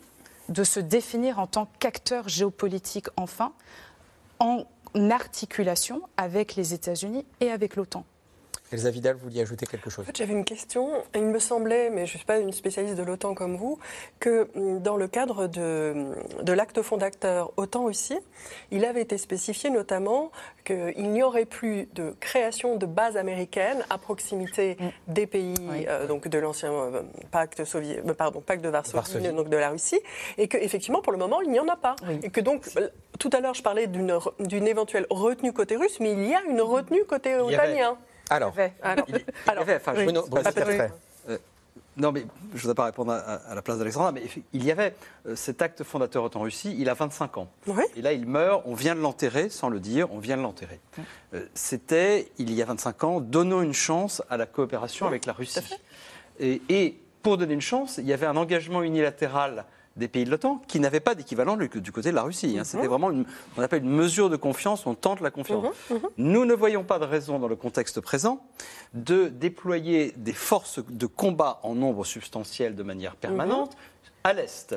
de se définir en tant qu'acteur géopolitique enfin, en articulation avec les États-Unis et avec l'OTAN. Elsa Vidal, vous vouliez ajouter quelque chose J'avais une question. Il me semblait, mais je ne suis pas une spécialiste de l'OTAN comme vous, que mm, dans le cadre de, de l'acte fondateur OTAN-Russie, il avait été spécifié notamment qu'il n'y aurait plus de création de bases américaines à proximité mm. des pays euh, donc de l'ancien euh, pacte, soviétique, euh, pardon, pacte de Varsovie, donc de la Russie, et qu'effectivement, pour le moment, il n'y en a pas. Et que donc, tout à l'heure, je parlais d'une éventuelle retenue côté russe, mais il y a une retenue côté otanien. Alors, alors, il, enfin, non, mais je ne voudrais pas répondre à, la place d'Alexandra, mais il y avait euh, cet acte fondateur en Russie, il a 25 ans. Et là, il meurt, on vient de l'enterrer, sans le dire, on vient de l'enterrer. Euh, c'était, il y a 25 ans, donnons une chance à la coopération avec la Russie. Et, et, pour donner une chance, il y avait un engagement unilatéral des pays de l'OTAN qui n'avaient pas d'équivalent du côté de la Russie. Hein. C'était mhm. vraiment, une, on appelle une mesure de confiance, on tente la confiance. Mhm, mhm. Nous ne voyons pas de raison dans le contexte présent de déployer des forces de combat en nombre substantiel de manière permanente à l'Est.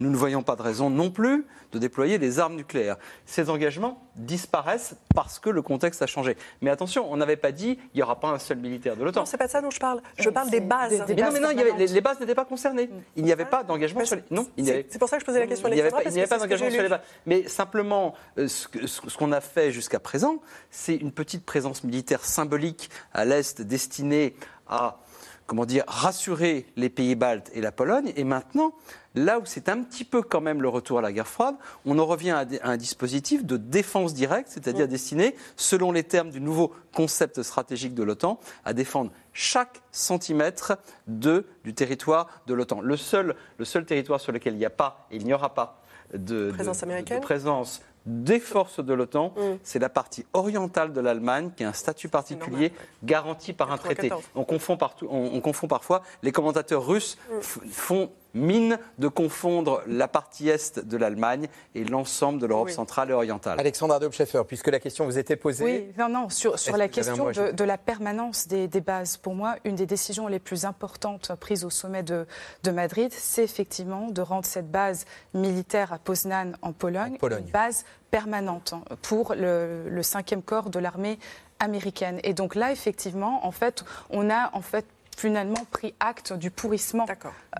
Nous ne voyons pas de raison non plus de déployer des armes nucléaires. Ces engagements disparaissent parce que le contexte a changé. Mais attention, on n'avait pas dit il n'y aura pas un seul militaire de l'OTAN. Non, c'est pas de ça dont je parle. Je parle des bases. mais non, mais non, les, bases n'étaient pas concernées. Mm. Il n'y avait pas d'engagement sur les. Non, c'est pour ça que je posais la question. Il n'y avait pas, d'engagement sur les bases. Mais simplement, euh, ce qu'on a fait jusqu'à présent, c'est une petite présence militaire symbolique à l'est destinée à comment dire, rassurer les pays baltes et la Pologne. Et maintenant, là où c'est un petit peu quand même le retour à la guerre froide, on en revient à, un dispositif de défense directe, c'est-à-dire destiné, selon les termes du nouveau concept stratégique de l'OTAN, à défendre chaque centimètre de, du territoire de l'OTAN. Le seul, le seul territoire sur lequel il n'y a pas, et il n'y aura pas de présence, américaine. de présence des forces de l'OTAN, mm. c'est la partie orientale de l'Allemagne qui a un statut particulier garanti par un traité. On confond, partout, on, confond, parfois, les commentateurs russes mm. font mine de confondre la partie est de l'Allemagne et l'ensemble de l'Europe centrale et orientale. Alexandre Dobscheffer, puisque la question vous était posée. Oui, non, non, sur, la question de, la permanence des, bases, pour moi, une des décisions les plus importantes prises au sommet de, Madrid, c'est effectivement de rendre cette base militaire à Poznan en Pologne, une base permanente pour le, le 5e corps de l'armée américaine. Et donc là, effectivement, en fait, on a en fait finalement pris acte du pourrissement,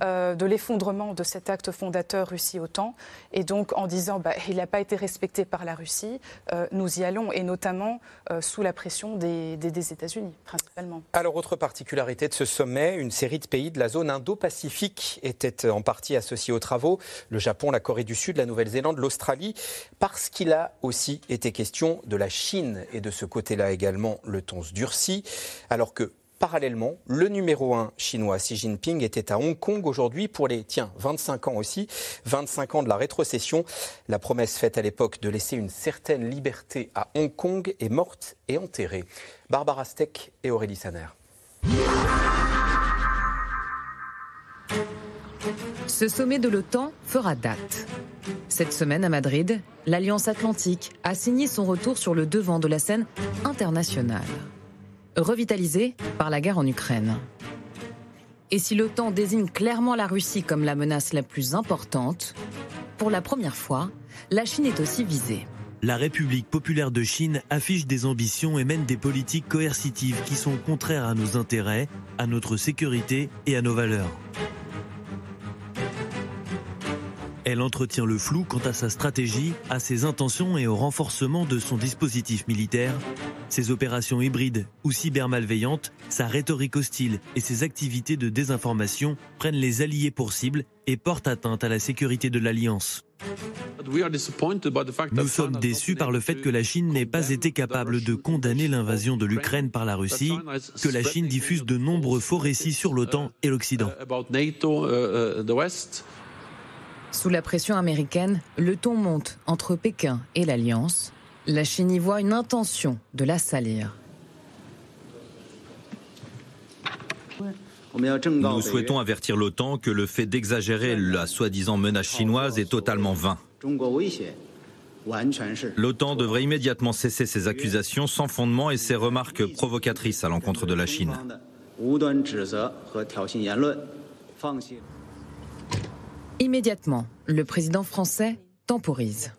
euh, de l'effondrement de cet acte fondateur Russie-OTAN. Et donc en disant bah, il n'a pas été respecté par la Russie, euh, nous y allons, et notamment euh, sous la pression des, des, États-Unis, principalement. Alors, autre particularité de ce sommet, une série de pays de la zone Indo-Pacifique était en partie associée aux travaux. Le Japon, la Corée du Sud, la Nouvelle-Zélande, l'Australie, parce qu'il a aussi été question de la Chine. Et de ce côté-là également, le ton se durcit. Alors que Parallèlement, le numéro 1 chinois Xi Jinping était à Hong Kong aujourd'hui pour les, tiens, 25 ans aussi, 25 ans de la rétrocession. La promesse faite à l'époque de laisser une certaine liberté à Hong Kong est morte et enterrée. Barbara Steck et Aurélie Saner. Ce sommet de l'OTAN fera date. Cette semaine à Madrid, l'Alliance atlantique a signé son retour sur le devant de la scène internationale. Revitalisée par la guerre en Ukraine. Et si l'OTAN désigne clairement la Russie comme la menace la plus importante, pour la première fois, la Chine est aussi visée. La République populaire de Chine affiche des ambitions et mène des politiques coercitives qui sont contraires à nos intérêts, à notre sécurité et à nos valeurs. Elle entretient le flou quant à sa stratégie, à ses intentions et au renforcement de son dispositif militaire, ses opérations hybrides ou cybermalveillantes, sa rhétorique hostile et ses activités de désinformation prennent les alliés pour cible et portent atteinte à la sécurité de l'Alliance. Nous sommes déçus par le fait que la Chine n'ait pas été capable de condamner l'invasion de l'Ukraine par la Russie, que la Chine diffuse de nombreux faux récits sur l'OTAN et l'Occident. Sous la pression américaine, le ton monte entre Pékin et l'Alliance. La Chine y voit une intention de la salir. Nous souhaitons avertir l'OTAN que le fait d'exagérer la soi-disant menace chinoise est totalement vain. L'OTAN devrait immédiatement cesser ses accusations sans fondement et ses remarques provocatrices à l'encontre de la Chine. Immédiatement, le président français temporise.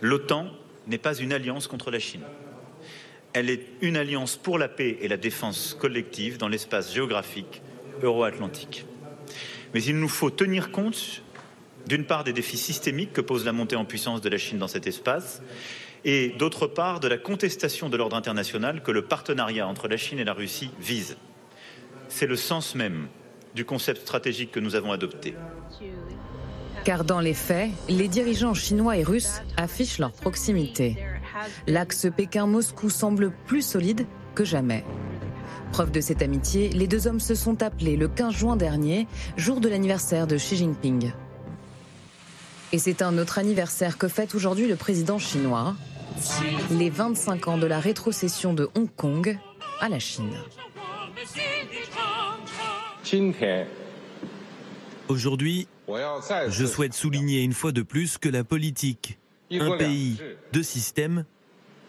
L'OTAN n'est pas une alliance contre la Chine. Elle est une alliance pour la paix et la défense collective dans l'espace géographique euro-atlantique. Mais il nous faut tenir compte, d'une part, des défis systémiques que pose la montée en puissance de la Chine dans cet espace, et d'autre part, de la contestation de l'ordre international que le partenariat entre la Chine et la Russie vise. C'est le sens même du concept stratégique que nous avons adopté. Car dans les faits, les dirigeants chinois et russes affichent leur proximité. L'axe Pékin-Moscou semble plus solide que jamais. Preuve de cette amitié, les deux hommes se sont appelés le 15 juin dernier, jour de l'anniversaire de Xi Jinping. Et c'est un autre anniversaire que fête aujourd'hui le président chinois, les 25 ans de la rétrocession de Hong Kong à la Chine. Aujourd'hui, je souhaite souligner une fois de plus que la politique, un pays, deux systèmes,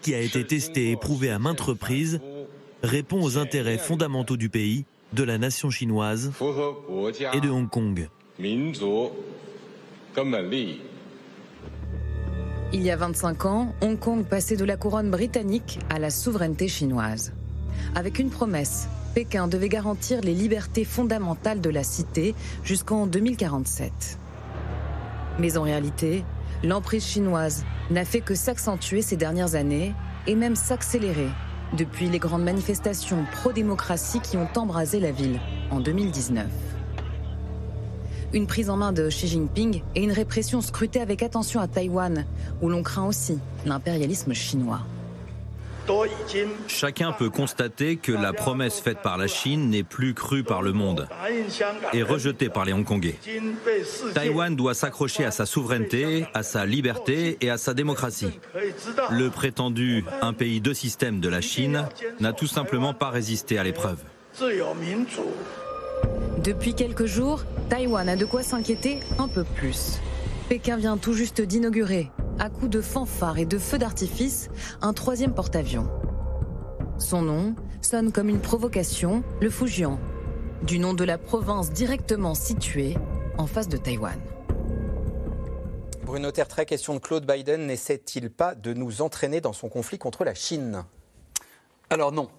qui a été testé et prouvé à maintes reprises, répond aux intérêts fondamentaux du pays, de la nation chinoise et de Hong Kong. Il y a 25 ans, Hong Kong passait de la couronne britannique à la souveraineté chinoise. Avec une promesse, Pékin devait garantir les libertés fondamentales de la cité jusqu'en 2047. Mais en réalité, l'emprise chinoise n'a fait que s'accentuer ces dernières années et même s'accélérer depuis les grandes manifestations pro-démocratie qui ont embrasé la ville en 2019. Une prise en main de Xi Jinping et une répression scrutée avec attention à Taïwan, où l'on craint aussi l'impérialisme chinois. Chacun peut constater que la promesse faite par la Chine n'est plus crue par le monde et rejetée par les Hongkongais. Taïwan doit s'accrocher à sa souveraineté, à sa liberté et à sa démocratie. Le prétendu un pays de système de la Chine n'a tout simplement pas résisté à l'épreuve. Depuis quelques jours, Taïwan a de quoi s'inquiéter un peu plus. Pékin vient tout juste d'inaugurer à coups de fanfares et de feux d'artifice, un troisième porte-avions. Son nom sonne comme une provocation, le Fujian, du nom de la province directement située en face de Taïwan. Bruno Tertrais, question de Claude Biden, n'essaie-t-il pas de nous entraîner dans son conflit contre la Chine? Alors non.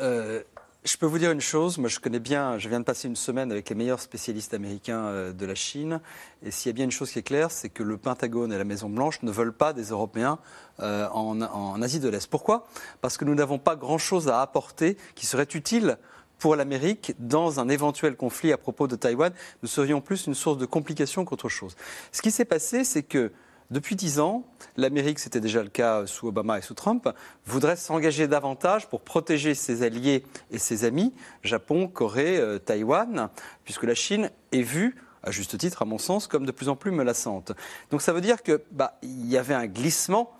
Euh, je peux vous dire une chose, moi je connais bien, je viens de passer une semaine avec les meilleurs spécialistes américains euh, de la Chine, et s'il y a bien une chose qui est claire, c'est que le Pentagone et la Maison-Blanche ne veulent pas des Européens euh, en, Asie de l'Est. Pourquoi? Parce que nous n'avons pas grand-chose à apporter qui serait utile pour l'Amérique dans un éventuel conflit à propos de Taïwan. Nous serions plus une source de complications qu'autre chose. Ce qui s'est passé, c'est que depuis dix ans, l'Amérique, c'était déjà le cas sous Obama et sous Trump, voudrait s'engager davantage pour protéger ses alliés et ses amis, Japon, Corée, euh, Taïwan, puisque la Chine est vue à juste titre, à mon sens, comme de plus en plus menaçante. Donc ça veut dire qu'il bah, y avait un glissement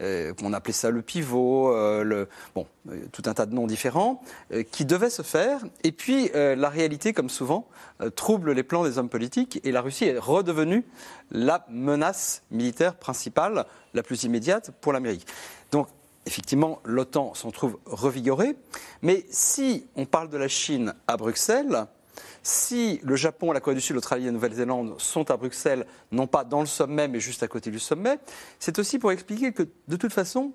euh, on appelait ça le pivot, euh, le, bon, euh, tout un tas de noms différents, qui devaient se faire. Et puis, la réalité, comme souvent, trouble les plans des hommes politiques, et la Russie est redevenue la menace militaire principale, la plus immédiate pour l'Amérique. Donc, effectivement, l'OTAN s'en trouve revigorée. Mais si on parle de la Chine à Bruxelles, si le Japon, la Corée du Sud, l'Australie et la Nouvelle-Zélande sont à Bruxelles, non pas dans le sommet, mais juste à côté du sommet, c'est aussi pour expliquer que, de toute façon,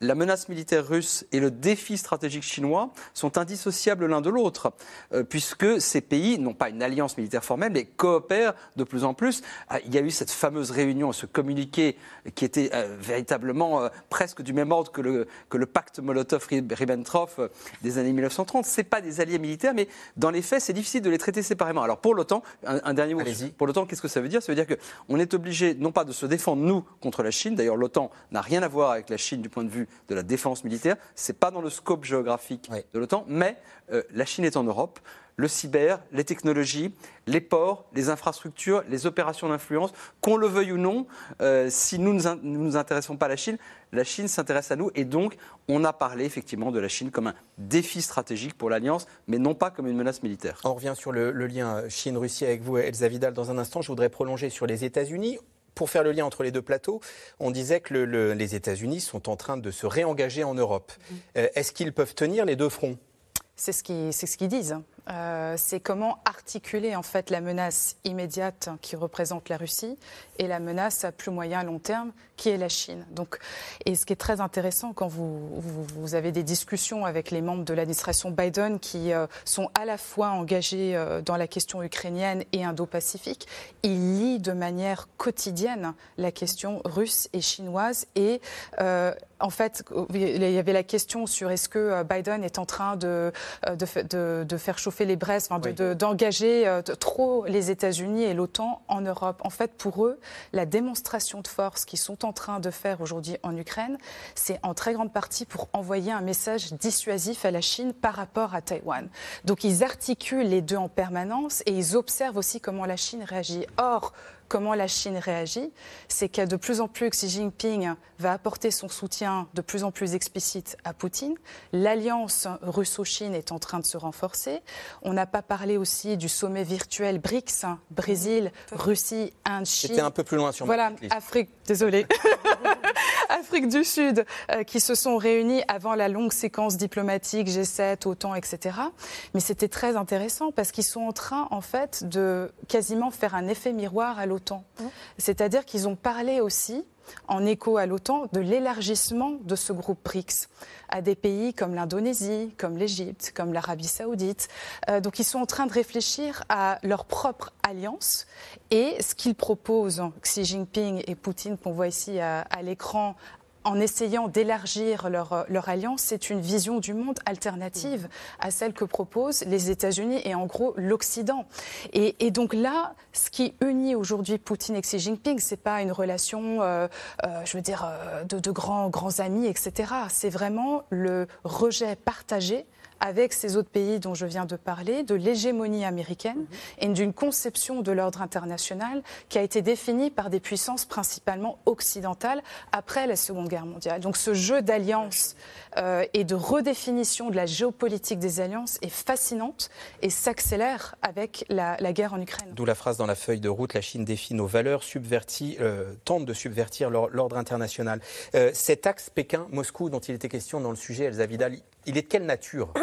la menace militaire russe et le défi stratégique chinois sont indissociables l'un de l'autre, euh, puisque ces pays n'ont pas une alliance militaire formelle, mais coopèrent de plus en plus. Ah, il y a eu cette fameuse réunion, ce communiqué qui était euh, véritablement euh, presque du même ordre que le, que le pacte Molotov-Ribbentrop des années 1930. Ce pas des alliés militaires, mais dans les faits, c'est difficile de les traiter séparément. Alors pour l'OTAN, un, dernier mot. Pour l'OTAN, qu'est-ce que ça veut dire? Ça veut dire qu'on est obligé, non pas de se défendre, nous, contre la Chine. D'ailleurs, l'OTAN n'a rien à voir avec la Chine du point de vue de la défense militaire. Ce n'est pas dans le scope géographique de l'OTAN, mais euh, la Chine est en Europe. Le cyber, les technologies, les ports, les infrastructures, les opérations d'influence, qu'on le veuille ou non, euh, si nous ne nous, intéressons pas à la Chine, la Chine s'intéresse à nous. Et donc, on a parlé effectivement de la Chine comme un défi stratégique pour l'Alliance, mais non pas comme une menace militaire. On revient sur le, le lien Chine-Russie avec vous, Elsa Vidal, dans un instant. Je voudrais prolonger sur les États-Unis pour faire le lien entre les deux plateaux, on disait que les États-Unis sont en train de se réengager en Europe. Mm. Euh, est-ce qu'ils peuvent tenir les deux fronts? C'est ce qu'ils disent. Euh, c'est comment articuler en fait la menace immédiate qui représente la Russie et la menace à plus moyen long terme qui est la Chine. Donc, et ce qui est très intéressant quand vous, avez des discussions avec les membres de l'administration Biden qui euh, sont à la fois engagés euh, dans la question ukrainienne et indo-pacifique, ils lient de manière quotidienne la question russe et chinoise et en fait, il y avait la question sur est-ce que Biden est en train de faire chauffer les braises, d'engager euh, trop les États-Unis et l'OTAN en Europe. En fait, pour eux, la démonstration de force qu'ils sont en train de faire aujourd'hui en Ukraine, c'est en très grande partie pour envoyer un message dissuasif à la Chine par rapport à Taïwan. Donc ils articulent les deux en permanence et ils observent aussi comment la Chine réagit. Or, comment la Chine réagit, c'est que de plus en plus Xi Jinping va apporter son soutien de plus en plus explicite à Poutine. L'alliance russo-chine est en train de se renforcer. On n'a pas parlé aussi du sommet virtuel BRICS, Brésil, Russie, Inde, Chine. C'était un peu plus loin sur Voilà, Afrique, désolé. Afrique du Sud, euh, qui se sont réunis avant la longue séquence diplomatique G7, OTAN, etc. Mais c'était très intéressant parce qu'ils sont en train, en fait, de quasiment faire un effet miroir à l'OTAN. Mmh. C'est-à-dire qu'ils ont parlé aussi en écho à l'OTAN de l'élargissement de ce groupe BRICS à des pays comme l'Indonésie, comme l'Égypte, comme l'Arabie saoudite. Euh, donc ils sont en train de réfléchir à leur propre alliance et ce qu'ils proposent, Xi Jinping et Poutine qu'on voit ici à l'écran en essayant d'élargir leur, leur, alliance, c'est une vision du monde alternative à celle que proposent les États-Unis et en gros l'Occident. Et, donc là, ce qui unit aujourd'hui Poutine et Xi Jinping, c'est pas une relation, euh, euh, je veux dire, euh, de, de grands, grands amis, etc. C'est vraiment le rejet partagé avec ces autres pays dont je viens de parler, de l'hégémonie américaine et d'une conception de l'ordre international qui a été définie par des puissances principalement occidentales après la Seconde Guerre mondiale. Donc ce jeu d'alliances euh, et de redéfinition de la géopolitique des alliances est fascinante et s'accélère avec la, guerre en Ukraine. D'où la phrase dans la feuille de route, la Chine défie nos valeurs, subvertit, euh, tente de subvertir l'ordre international. Euh, cet axe Pékin-Moscou dont il était question dans le sujet, Elsa Vidal, il est de quelle nature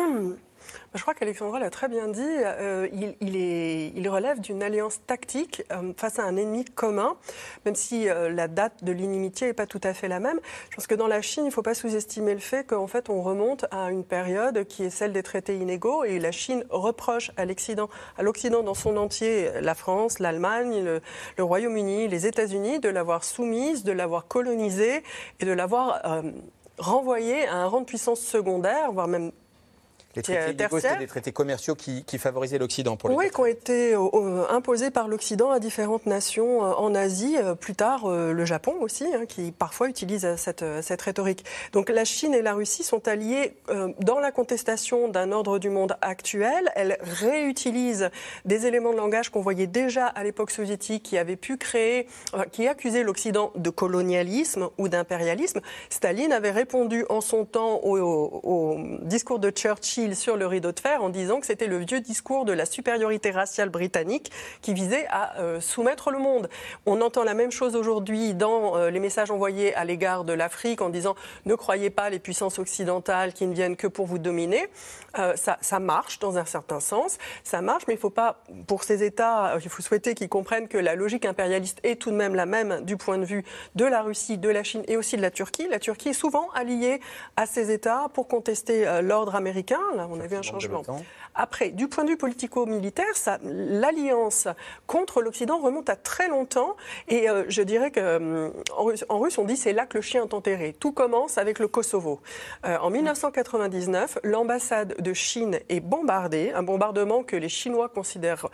Je crois qu'Alexandra l'a très bien dit. Euh, il, relève d'une alliance tactique euh, face à un ennemi commun, même si euh, la date de l'inimitié n'est pas tout à fait la même. Je pense que dans la Chine, il ne faut pas sous-estimer le fait qu'en fait, on remonte à une période qui est celle des traités inégaux et la Chine reproche à l'Occident, à l'Occident dans son entier, la France, l'Allemagne, le, le Royaume-Uni, les États-Unis, de l'avoir soumise, de l'avoir colonisée et de l'avoir renvoyée à un rang de puissance secondaire, voire même les traités c'était des traités commerciaux qui, favorisaient l'Occident pour les Oui, qui ont été euh, euh, imposés par l'Occident à différentes nations euh, en Asie, plus tard le Japon aussi, hein, qui parfois utilise cette, cette, rhétorique. Donc la Chine et la Russie sont alliées dans la contestation d'un ordre du monde actuel. Elles réutilisent des éléments de langage qu'on voyait déjà à l'époque soviétique, qui avaient pu créer, qui accusaient l'Occident de colonialisme ou d'impérialisme. Staline avait répondu en son temps au discours de Churchill sur le rideau de fer en disant que c'était le vieux discours de la supériorité raciale britannique qui visait à euh, soumettre le monde. On entend la même chose aujourd'hui dans euh, les messages envoyés à l'égard de l'Afrique en disant ne croyez pas les puissances occidentales qui ne viennent que pour vous dominer. Euh, ça, ça, marche dans un certain sens, ça marche, mais il ne faut pas, pour ces États, il faut souhaiter qu'ils comprennent que la logique impérialiste est tout de même la même du point de vue de la Russie, de la Chine et aussi de la Turquie. La Turquie est souvent alliée à ces États pour contester l'ordre américain. Là, on a vu un changement. Après, du point de vue politico-militaire, l'alliance contre l'Occident remonte à très longtemps. Et euh, je dirais qu'en euh, en russe, on dit c'est là que le chien est enterré. Tout commence avec le Kosovo. Euh, en 1999, l'ambassade de Chine est bombardée, un bombardement que les Chinois considèrent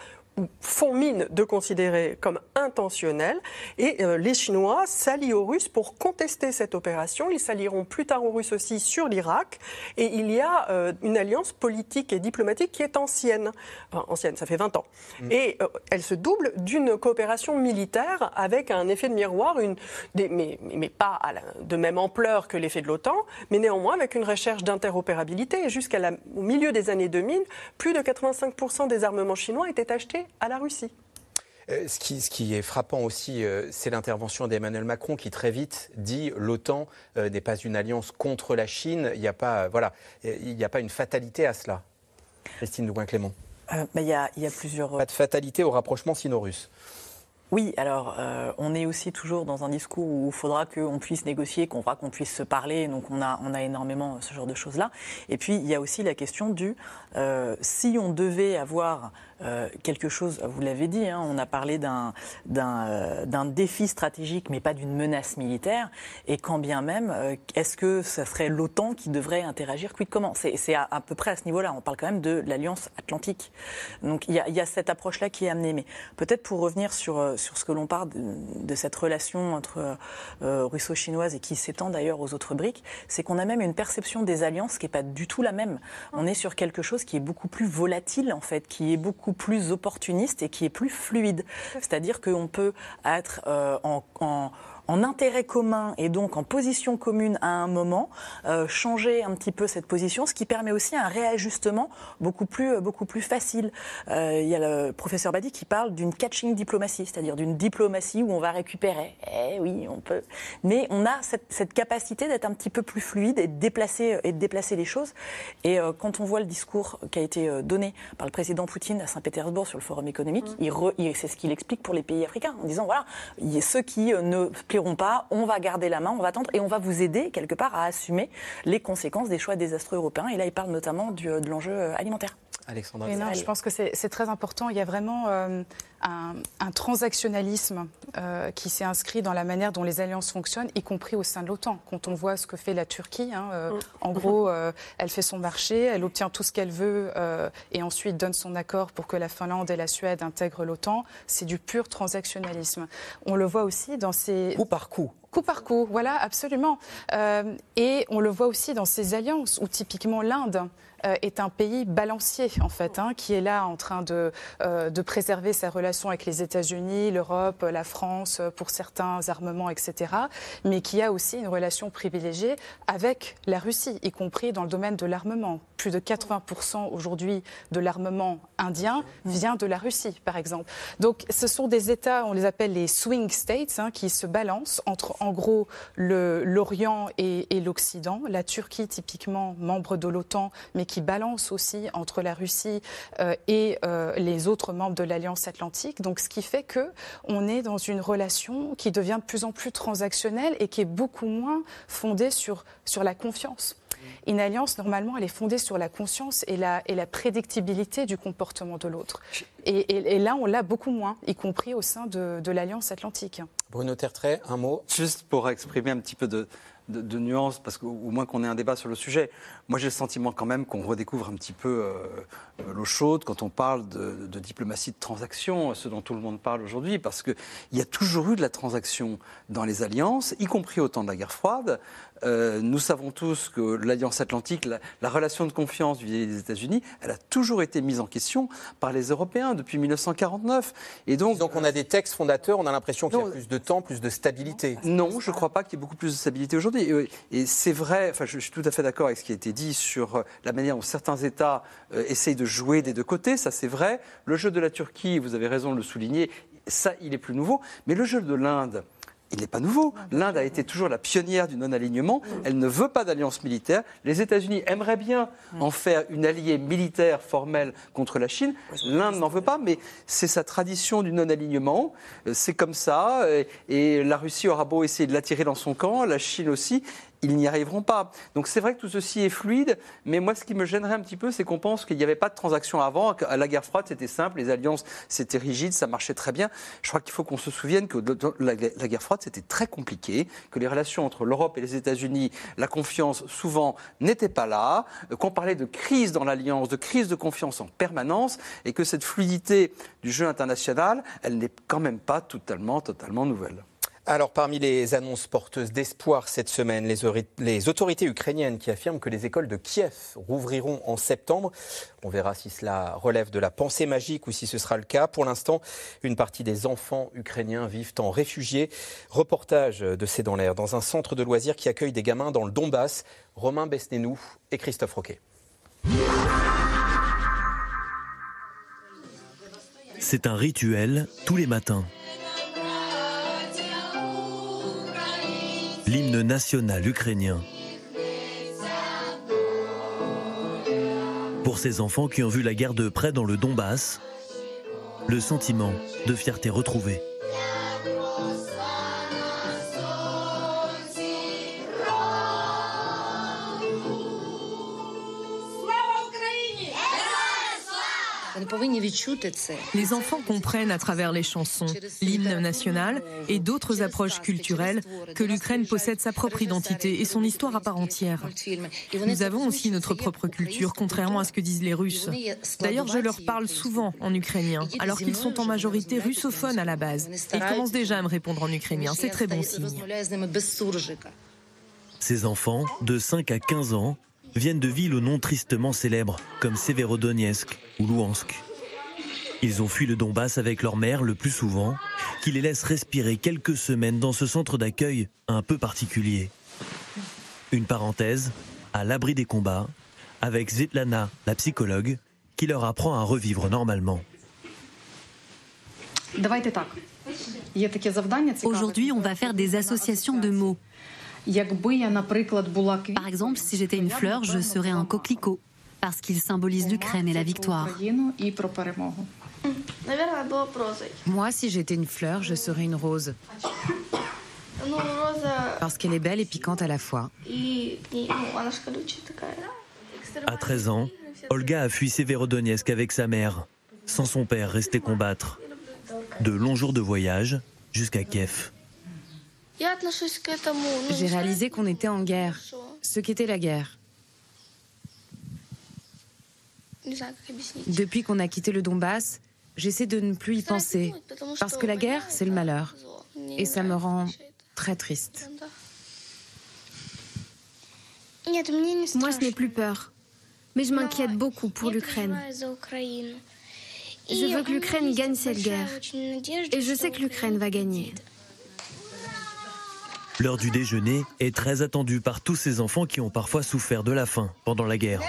font mine de considérer comme intentionnel. Et euh, les Chinois s'allient aux Russes pour contester cette opération. Ils s'allieront plus tard aux Russes aussi sur l'Irak. Et il y a euh, une alliance politique et diplomatique qui est ancienne. Enfin, ancienne, ça fait 20 ans. Mm. Et euh, elle se double d'une coopération militaire avec un effet de miroir, une, des, mais, mais, pas de même ampleur que l'effet de l'OTAN, mais néanmoins avec une recherche d'interopérabilité. Jusqu'au milieu des années 2000, plus de 85% des armements chinois étaient achetés à la Russie. Euh, ce qui, ce qui, est frappant aussi, euh, c'est l'intervention d'Emmanuel Macron qui très vite dit l'OTAN euh, n'est pas une alliance contre la Chine. Il n'y a pas, voilà, il n'y a pas une fatalité à cela. Christine Douin-Clément. il, y a, il y a plusieurs. Pas de fatalité au rapprochement sino-russe. Oui, alors on est aussi toujours dans un discours où il faudra qu'on puisse négocier, qu'on qu'on puisse se parler, donc on a, on a énormément ce genre de choses-là. Et puis il y a aussi la question du si on devait avoir euh, quelque chose, vous l'avez dit, hein, on a parlé euh, d'un défi stratégique, mais pas d'une menace militaire. Et quand bien même, euh, est-ce que ce serait l'OTAN qui devrait interagir Quid comment C'est à, à, peu près à ce niveau-là. On parle quand même de l'Alliance Atlantique. Donc il y a, y a, cette approche-là qui est amenée. Mais peut-être pour revenir sur, sur ce que l'on parle de, de, cette relation entre russo-chinoise et qui s'étend d'ailleurs aux autres briques, c'est qu'on a même une perception des alliances qui n'est pas du tout la même. On est sur quelque chose qui est beaucoup plus volatile, en fait, qui est beaucoup plus opportuniste et qui est plus fluide. C'est-à-dire qu'on peut être euh, en, en en intérêt commun et donc en position commune à un moment, euh, changer un petit peu cette position, ce qui permet aussi un réajustement beaucoup plus, euh, beaucoup plus facile. Euh, il y a le professeur Badi qui parle d'une catching diplomatie, c'est-à-dire d'une diplomatie où on va récupérer. Eh oui, on peut. Mais on a cette, cette capacité d'être un petit peu plus fluide et de déplacer, et de déplacer les choses. Et quand on voit le discours qui a été donné par le président Poutine à Saint-Pétersbourg sur le forum économique, mmh. il, c'est ce qu'il explique pour les pays africains en disant voilà, ceux qui ne pas, on va garder la main, on va attendre et on va vous aider quelque part à assumer les conséquences des choix désastreux européens. Et là, il parle notamment du, de l'enjeu alimentaire. Alexandre. je pense que c'est très important. Il y a vraiment euh, un, transactionnalisme euh, qui s'est inscrit dans la manière dont les alliances fonctionnent, y compris au sein de l'OTAN. Quand on voit ce que fait la Turquie, hein, euh, mm. en gros, euh, elle fait son marché, elle obtient tout ce qu'elle veut et ensuite donne son accord pour que la Finlande et la Suède intègrent l'OTAN. C'est du pur transactionnalisme. On le voit aussi dans ces... Coup par coup coup par coup, voilà, absolument. et on le voit aussi dans ces alliances où typiquement l'Inde est un pays balancier, en fait, hein, qui est là en train de, de préserver sa relation avec les États-Unis, l'Europe, la France pour certains armements, etc., mais qui a aussi une relation privilégiée avec la Russie, y compris dans le domaine de l'armement. Plus de 80% aujourd'hui de l'armement indien vient de la Russie, par exemple. Donc ce sont des États, on les appelle les swing states, hein, qui se balancent entre en gros l'Orient et, l'Occident. La Turquie, typiquement membre de l'OTAN, mais qui balance aussi entre la Russie euh, et euh, les autres membres de l'Alliance atlantique donc, ce qui fait que on est dans une relation qui devient de plus en plus transactionnelle et qui est beaucoup moins fondée sur, sur la confiance. Une alliance, normalement, elle est fondée sur la conscience et la, et la prédictibilité du comportement de l'autre. Et, là, on l'a beaucoup moins, y compris au sein de, de l'Alliance atlantique. Bruno Tertrais, un mot Juste pour exprimer un petit peu de, de, nuances, parce qu'au moins qu'on ait un débat sur le sujet. Moi, j'ai le sentiment quand même qu'on redécouvre un petit peu euh, euh, l'eau chaude quand on parle de, de, diplomatie de transaction, ce dont tout le monde parle aujourd'hui, parce qu'il y a toujours eu de la transaction dans les alliances, y compris au temps de la guerre froide. Euh, nous savons tous que l'Alliance Atlantique, la, relation de confiance vis-à-vis des États-Unis, elle a toujours été mise en question par les Européens depuis 1949. Et donc, donc on a des textes fondateurs, on a l'impression qu'il y a plus de temps, plus de stabilité. Non, je ne crois pas qu'il y ait beaucoup plus de stabilité aujourd'hui. Et c'est vrai, enfin, je, suis tout à fait d'accord avec ce qui a été dit sur euh, la manière dont certains États euh, essayent de jouer des deux côtés, ça c'est vrai. Le jeu de la Turquie, vous avez raison de le souligner, ça il est plus nouveau. Mais le jeu de l'Inde, il n'est pas nouveau. L'Inde a été toujours la pionnière du non-alignement. Elle ne veut pas d'alliance militaire. Les États-Unis aimeraient bien en faire une alliée militaire formelle contre la Chine. L'Inde n'en veut pas, mais c'est sa tradition du non-alignement. Euh, c'est comme ça. Et la Russie aura beau essayer de l'attirer dans son camp, la Chine aussi ils n'y arriveront pas. Donc c'est vrai que tout ceci est fluide, mais moi ce qui me gênerait un petit peu, c'est qu'on pense qu'il n'y avait pas de transaction avant. La guerre froide, c'était simple, les alliances, c'était rigide, ça marchait très bien. Je crois qu'il faut qu'on se souvienne que la, guerre froide, c'était très compliqué, que les relations entre l'Europe et les États-Unis, la confiance souvent n'était pas là, qu'on parlait de crise dans l'alliance, de crise de confiance en permanence, et que cette fluidité du jeu international, elle n'est quand même pas totalement, totalement nouvelle. Alors, parmi les annonces porteuses d'espoir cette semaine, les, autorités ukrainiennes qui affirment que les écoles de Kiev rouvriront en septembre. On verra si cela relève de la pensée magique ou si ce sera le cas. Pour l'instant, une partie des enfants ukrainiens vivent en réfugiés. Reportage de C'est dans l'air dans un centre de loisirs qui accueille des gamins dans le Donbass. Romain Besnénou et Christophe Roquet. C'est un rituel tous les matins. L'hymne national ukrainien. Pour ces enfants qui ont vu la guerre de près dans le Donbass, le sentiment de fierté retrouvée. Les enfants comprennent à travers les chansons, l'hymne national et d'autres approches culturelles que l'Ukraine possède sa propre identité et son histoire à part entière. Nous avons aussi notre propre culture, contrairement à ce que disent les Russes. D'ailleurs, je leur parle souvent en ukrainien, alors qu'ils sont en majorité russophones à la base. ils commencent déjà à me répondre en ukrainien. C'est très bon signe. Ces enfants, de 5 à 15 ans, viennent de villes au nom tristement célèbres, comme Severodonetsk ou Louhansk. Ils ont fui le Donbass avec leur mère le plus souvent, qui les laisse respirer quelques semaines dans ce centre d'accueil un peu particulier. Une parenthèse, à l'abri des combats, avec Zetlana, la psychologue, qui leur apprend à revivre normalement. Aujourd'hui, on va faire des associations de mots. Par exemple, si j'étais une fleur, je serais un coquelicot, parce qu'il symbolise l'Ukraine et la victoire. Moi, si j'étais une fleur, je serais une rose. Parce qu'elle est belle et piquante à la fois. À 13 ans, Olga a fui Severodonetsk avec sa mère, sans son père resté combattre. De longs jours de voyage jusqu'à Kiev. J'ai réalisé qu'on était en guerre, ce qu'était la guerre. Depuis qu'on a quitté le Donbass, J'essaie de ne plus y penser, parce que la guerre, c'est le malheur. Et ça me rend très triste. Moi, je n'ai plus peur, mais je m'inquiète beaucoup pour l'Ukraine. Je veux que l'Ukraine gagne cette guerre, et je sais que l'Ukraine va gagner. L'heure du déjeuner est très attendue par tous ces enfants qui ont parfois souffert de la faim pendant la guerre.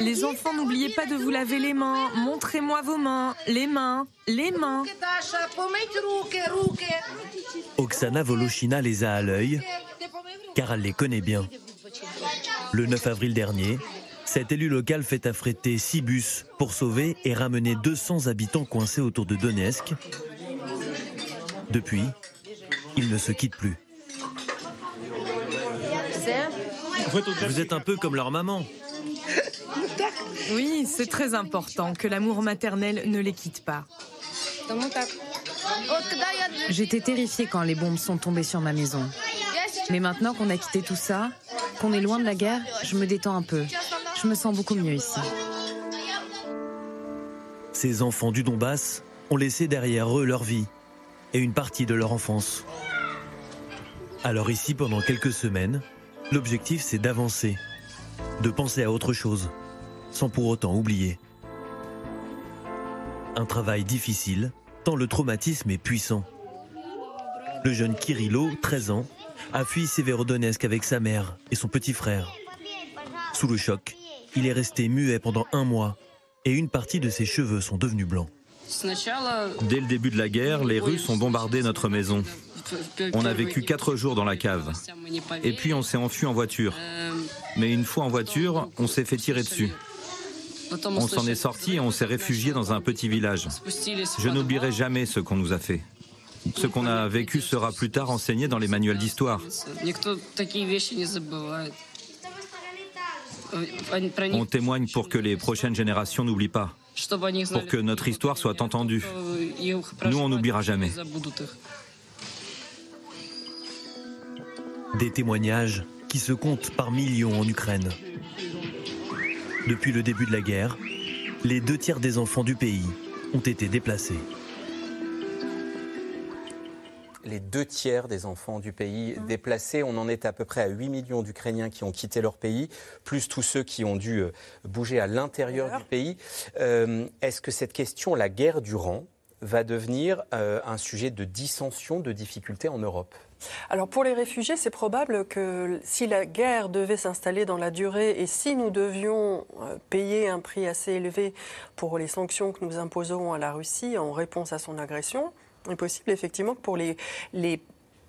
Les enfants, n'oubliez pas de vous laver les mains. Montrez-moi vos mains. Les mains. Les mains. Oksana Volochina les a à l'œil, car elle les connaît bien. Le 9 avril dernier, cet élu local fait affréter six bus pour sauver et ramener 200 habitants coincés autour de Donetsk. Depuis, ils ne se quittent plus. Vous êtes un peu comme leur maman. Oui, c'est très important que l'amour maternel ne les quitte pas. J'étais terrifiée quand les bombes sont tombées sur ma maison. Mais maintenant qu'on a quitté tout ça, qu'on est loin de la guerre, je me détends un peu. Je me sens beaucoup mieux ici. Ces enfants du Donbass ont laissé derrière eux leur vie et une partie de leur enfance. Alors ici, pendant quelques semaines, l'objectif c'est d'avancer, de penser à autre chose sans pour autant oublier. Un travail difficile, tant le traumatisme est puissant. Le jeune Kirilo, 13 ans, a fui Severodonetsk avec sa mère et son petit frère. Sous le choc, il est resté muet pendant un mois et une partie de ses cheveux sont devenus blancs. Dès le début de la guerre, les Russes ont bombardé notre maison. On a vécu quatre jours dans la cave. Et puis on s'est enfui en voiture. Mais une fois en voiture, on s'est fait tirer dessus. On s'en est sorti et on s'est réfugié dans un petit village. Je n'oublierai jamais ce qu'on nous a fait. Ce qu'on a vécu sera plus tard enseigné dans les manuels d'histoire. On témoigne pour que les prochaines générations n'oublient pas, pour que notre histoire soit entendue. Nous, on n'oubliera jamais. Des témoignages qui se comptent par millions en Ukraine. Depuis le début de la guerre, les deux tiers des enfants du pays ont été déplacés les deux tiers des enfants du pays déplacés. On en est à peu près à 8 millions d'Ukrainiens qui ont quitté leur pays, plus tous ceux qui ont dû euh, bouger à l'intérieur du pays. Euh, est-ce que cette question, la guerre du rang, va devenir euh, un sujet de dissension, de difficulté en Europe? Alors pour les réfugiés, c'est probable que si la guerre devait s'installer dans la durée et si nous devions payer un prix assez élevé pour les sanctions que nous imposons à la Russie en réponse à son agression, possible effectivement pour les, les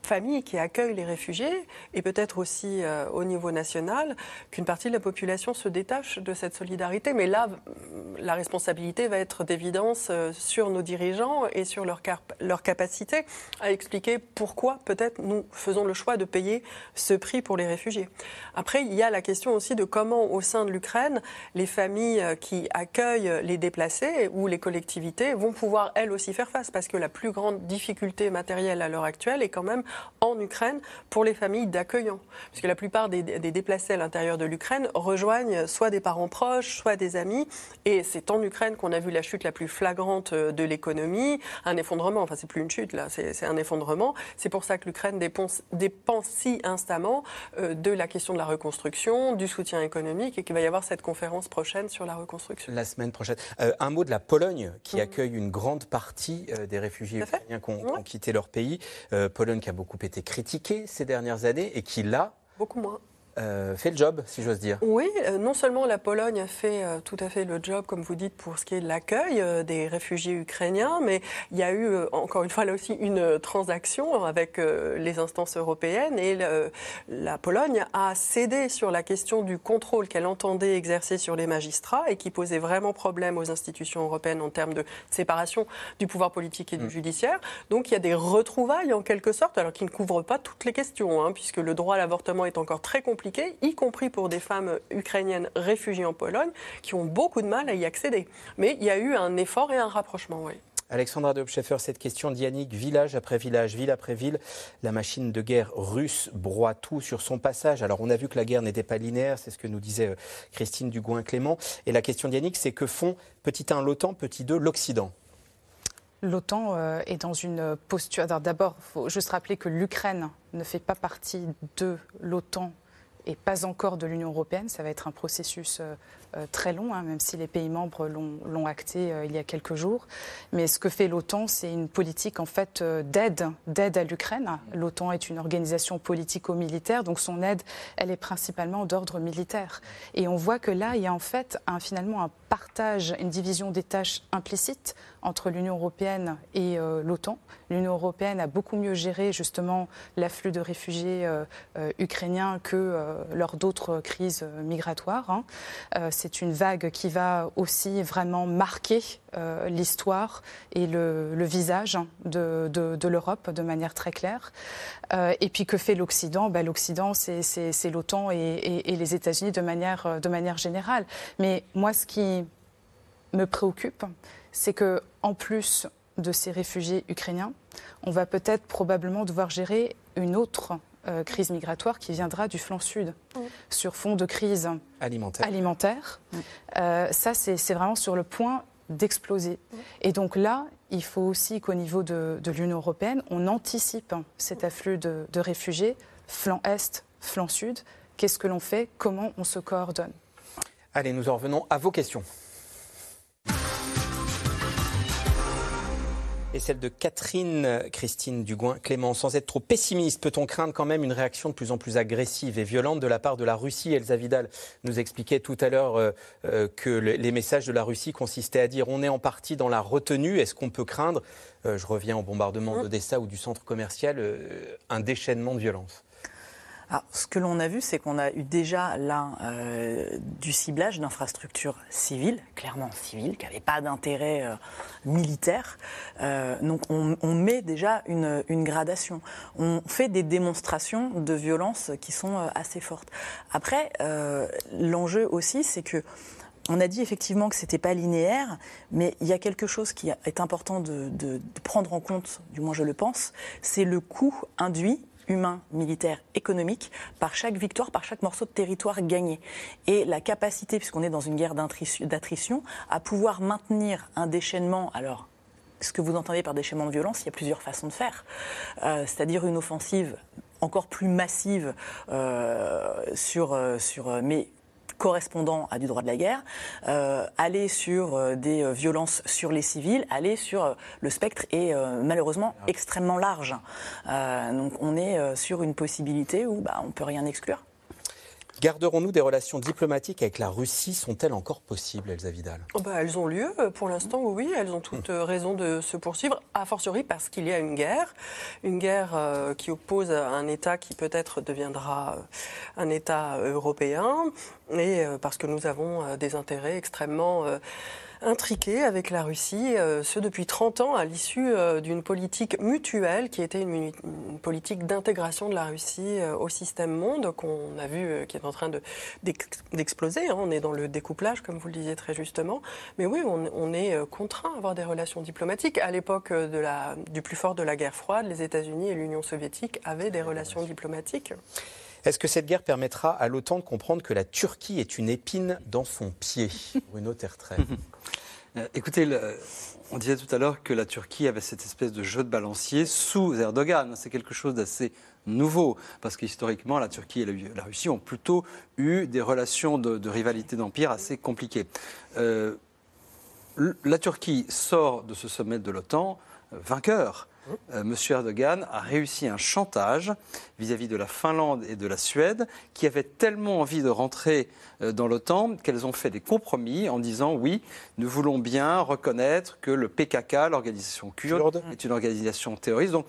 familles qui accueillent les réfugiés et peut-être aussi euh, au niveau national qu'une partie de la population se détache de cette solidarité. Mais là, la responsabilité va être d'évidence euh, sur nos dirigeants et sur leur, leur capacité à expliquer pourquoi peut-être nous faisons le choix de payer ce prix pour les réfugiés. Après, il y a la question aussi de comment au sein de l'Ukraine, les familles euh, qui accueillent les déplacés ou les collectivités vont pouvoir elles aussi faire face parce que la plus grande difficulté matérielle à l'heure actuelle est quand même en Ukraine pour les familles d'accueillants. Puisque la plupart des, déplacés à l'intérieur de l'Ukraine rejoignent soit des parents proches, soit des amis. Et c'est en Ukraine qu'on a vu la chute la plus flagrante euh, de l'économie, un effondrement. Enfin, c'est plus une chute, là, c'est un effondrement. C'est pour ça que l'Ukraine dépense, dépense, si instamment euh, de la question de la reconstruction, du soutien économique et qu'il va y avoir cette conférence prochaine sur la reconstruction. La semaine prochaine. Euh, un mot de la Pologne qui mmh. accueille une grande partie des réfugiés ukrainiens qui ont, quitté leur pays. Pologne qui a beaucoup beaucoup été critiqué ces dernières années et qui, là, beaucoup moins. Euh, fait le job, si j'ose dire. Oui, euh, non seulement la Pologne a fait euh, tout à fait le job, comme vous dites, pour ce qui est de l'accueil des réfugiés ukrainiens, mais il y a eu, encore une fois, là aussi, une transaction avec les instances européennes et la Pologne a cédé sur la question du contrôle qu'elle entendait exercer sur les magistrats et qui posait vraiment problème aux institutions européennes en termes de séparation du pouvoir politique et du mm. judiciaire. Donc il y a des retrouvailles en quelque sorte, alors qui ne couvrent pas toutes les questions, hein, puisque le droit à l'avortement est encore très compliqué y compris pour des femmes ukrainiennes réfugiées en Pologne, qui ont beaucoup de mal à y accéder. Mais il y a eu un effort et un rapprochement, oui. Alexandra Dobscheffer, cette question d'Yannick, village après village, ville après ville, la machine de guerre russe broie tout sur son passage. Alors on a vu que la guerre n'était pas linéaire, c'est ce que nous disait euh, Christine Dugouin-Clément. Et la question d'Yannick, c'est que font petit 1 l'OTAN, petit 2 l'Occident? L'OTAN euh, est dans une posture. D'abord, il faut juste rappeler que l'Ukraine ne fait pas partie de l'OTAN et pas encore de l'Union européenne. Ça va être un processus euh, très long, hein, même si les pays membres l'ont acté euh, il y a quelques jours. Mais ce que fait l'OTAN, c'est une politique en fait d'aide, d'aide à l'Ukraine. L'OTAN est une organisation politico-militaire, donc son aide, elle est principalement d'ordre militaire. Et on voit que là, il y a en fait un, finalement un partage, une division des tâches implicite entre l'Union européenne et l'OTAN. L'Union européenne a beaucoup mieux géré justement l'afflux de réfugiés ukrainiens que euh, lors d'autres crises migratoires. Hein. Euh, c'est une vague qui va aussi vraiment marquer euh, l'histoire et le, visage de, l'Europe de manière très claire. et puis que fait l'Occident? Ben, L'Occident, c'est l'OTAN et, les États-Unis de manière, de manière générale. Mais moi, ce qui me préoccupe, c'est que en plus de ces réfugiés ukrainiens, on va peut-être probablement devoir gérer une autre euh, crise migratoire qui viendra du flanc sud, sur fond de crise alimentaire. Euh, ça, c'est vraiment sur le point d'exploser. Et donc là, il faut aussi qu'au niveau de, l'Union européenne, on anticipe cet afflux de, de réfugiés, flanc est, flanc sud. Qu'est-ce que l'on fait? Comment on se coordonne? Allez, nous en revenons à vos questions. Et celle de Catherine Christine Dugouin. Clément, sans être trop pessimiste, peut-on craindre quand même une réaction de plus en plus agressive et violente de la part de la Russie? Elsa Vidal nous expliquait tout à l'heure euh, euh, que les messages de la Russie consistaient à dire on est en partie dans la retenue. Est-ce qu'on peut craindre, euh, je reviens au bombardement mmh. d'Odessa ou du centre commercial, un déchaînement de violence ce que l'on a vu, c'est qu'on a eu déjà là euh, du ciblage d'infrastructures civiles, clairement civiles, qui n'avaient pas d'intérêt euh, militaire. Euh, donc on, met déjà une, gradation. On fait des démonstrations de violence qui sont assez fortes. Après, l'enjeu aussi, c'est que on a dit effectivement que ce n'était pas linéaire, mais il y a quelque chose qui est important de prendre en compte, du moins je le pense, c'est le coût induit humain, militaire, économique, par chaque victoire, par chaque morceau de territoire gagné. Et la capacité, puisqu'on est dans une guerre d'attrition, à pouvoir maintenir un déchaînement, alors ce que vous entendez par déchaînement de violence, il y a plusieurs façons de faire. Euh, c'est-à-dire une offensive encore plus massive euh, sur, euh, sur, mais correspondant à du droit de la guerre, euh, aller sur euh, des euh, violences sur les civils, aller sur le spectre est malheureusement extrêmement large. donc on est sur une possibilité où bah, on ne peut rien exclure. Garderons-nous des relations diplomatiques avec la Russie? Sont-elles encore possibles, Elsa Vidal? Oh bah, Elles ont lieu. Pour l'instant, oui, elles ont toutes hum. raison de se poursuivre, a fortiori parce qu'il y a une guerre. Une guerre euh, qui oppose un État qui peut-être deviendra euh, un État européen et euh, parce que nous avons des intérêts extrêmement intriqué avec la Russie, euh, ce depuis 30 ans, à l'issue euh, d'une politique mutuelle qui était une, politique d'intégration de la Russie euh, au système monde, qu'on a vu qui est en train d'exploser. Hein. On est dans le découplage, comme vous le disiez très justement. Mais oui, on, on est contraint à avoir des relations diplomatiques. À l'époque du plus fort de la guerre froide, les États-Unis et l'Union soviétique avaient des relations diplomatiques. Est-ce que cette guerre permettra à l'OTAN de comprendre que la Turquie est une épine dans son pied? Bruno Tertrais. Euh, écoutez, on disait tout à l'heure que la Turquie avait cette espèce de jeu de balancier sous Erdogan. C'est quelque chose d'assez nouveau, parce que historiquement, la Turquie et la, Russie ont plutôt eu des relations de, rivalité d'empire assez compliquées. Euh, la Turquie sort de ce sommet de l'OTAN vainqueur. Euh, M. Erdogan a réussi un chantage vis-à-vis de la Finlande et de la Suède qui avaient tellement envie de rentrer euh, dans l'OTAN qu'elles ont fait des compromis en disant oui, nous voulons bien reconnaître que le PKK, l'organisation kurde, est une organisation terroriste. Donc,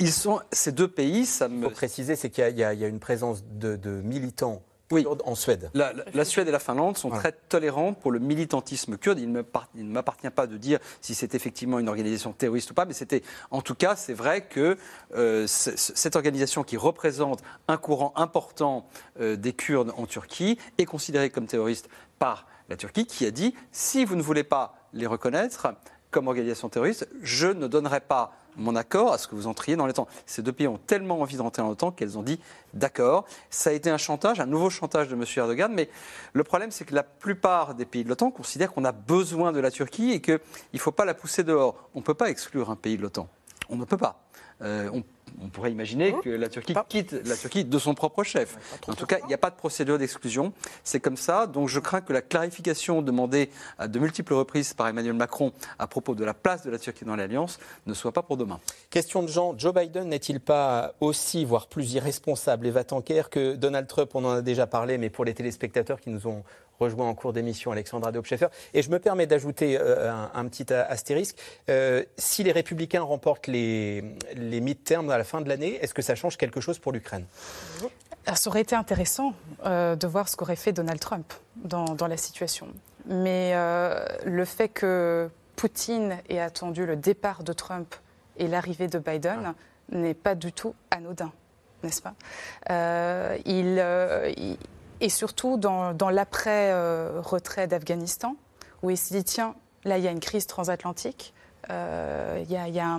ils sont, ces deux pays, ça me... Il faut préciser, c'est qu'il y, a une présence de, de militants oui. en Suède. La, Suède et la Finlande sont très tolérantes pour le militantisme kurde. Il ne m'appartient pas de dire si c'est effectivement une organisation terroriste ou pas, mais c'était, en tout cas, c'est vrai que euh, cette organisation qui représente un courant important euh, des Kurdes en Turquie est considérée comme terroriste par la Turquie, qui a dit si vous ne voulez pas les reconnaître comme organisation terroriste, je ne donnerai pas mon accord à ce que vous entriez dans l'OTAN. Ces deux pays ont tellement envie de rentrer dans l'OTAN qu'elles ont dit d'accord. Ça a été un chantage, un nouveau chantage de M. Erdogan, mais le problème c'est que la plupart des pays de l'OTAN considèrent qu'on a besoin de la Turquie et qu'il ne faut pas la pousser dehors. On ne peut pas exclure un pays de l'OTAN. On ne peut pas. Euh, on pourrait imaginer que la Turquie quitte la Turquie de son propre chef. En tout cas, il n'y a pas de procédure d'exclusion. C'est comme ça. Donc je crains que la clarification demandée à de multiples reprises par Emmanuel Macron à propos de la place de la Turquie dans l'Alliance ne soit pas pour demain. Question de Jean. Joe Biden n'est-il pas aussi, voire plus irresponsable et va-t-en-guerre que Donald Trump? On en a déjà parlé, mais pour les téléspectateurs qui nous ont rejoint en cours d'émission Alexandra Dobscheffer. Et je me permets d'ajouter euh, un, petit astérisque. Euh, si les républicains remportent les, les mid-terms à la fin de l'année, est-ce que ça change quelque chose pour l'Ukraine? Ça aurait été intéressant euh, de voir ce qu'aurait fait Donald Trump dans, dans la situation. Mais le fait que Poutine ait attendu le départ de Trump et l'arrivée de Biden ah. n'est pas du tout anodin, n'est-ce pas? Il, il et surtout dans, l'après-retrait d'Afghanistan, où il s'est dit, tiens, là, il y a une crise transatlantique, euh, il y a,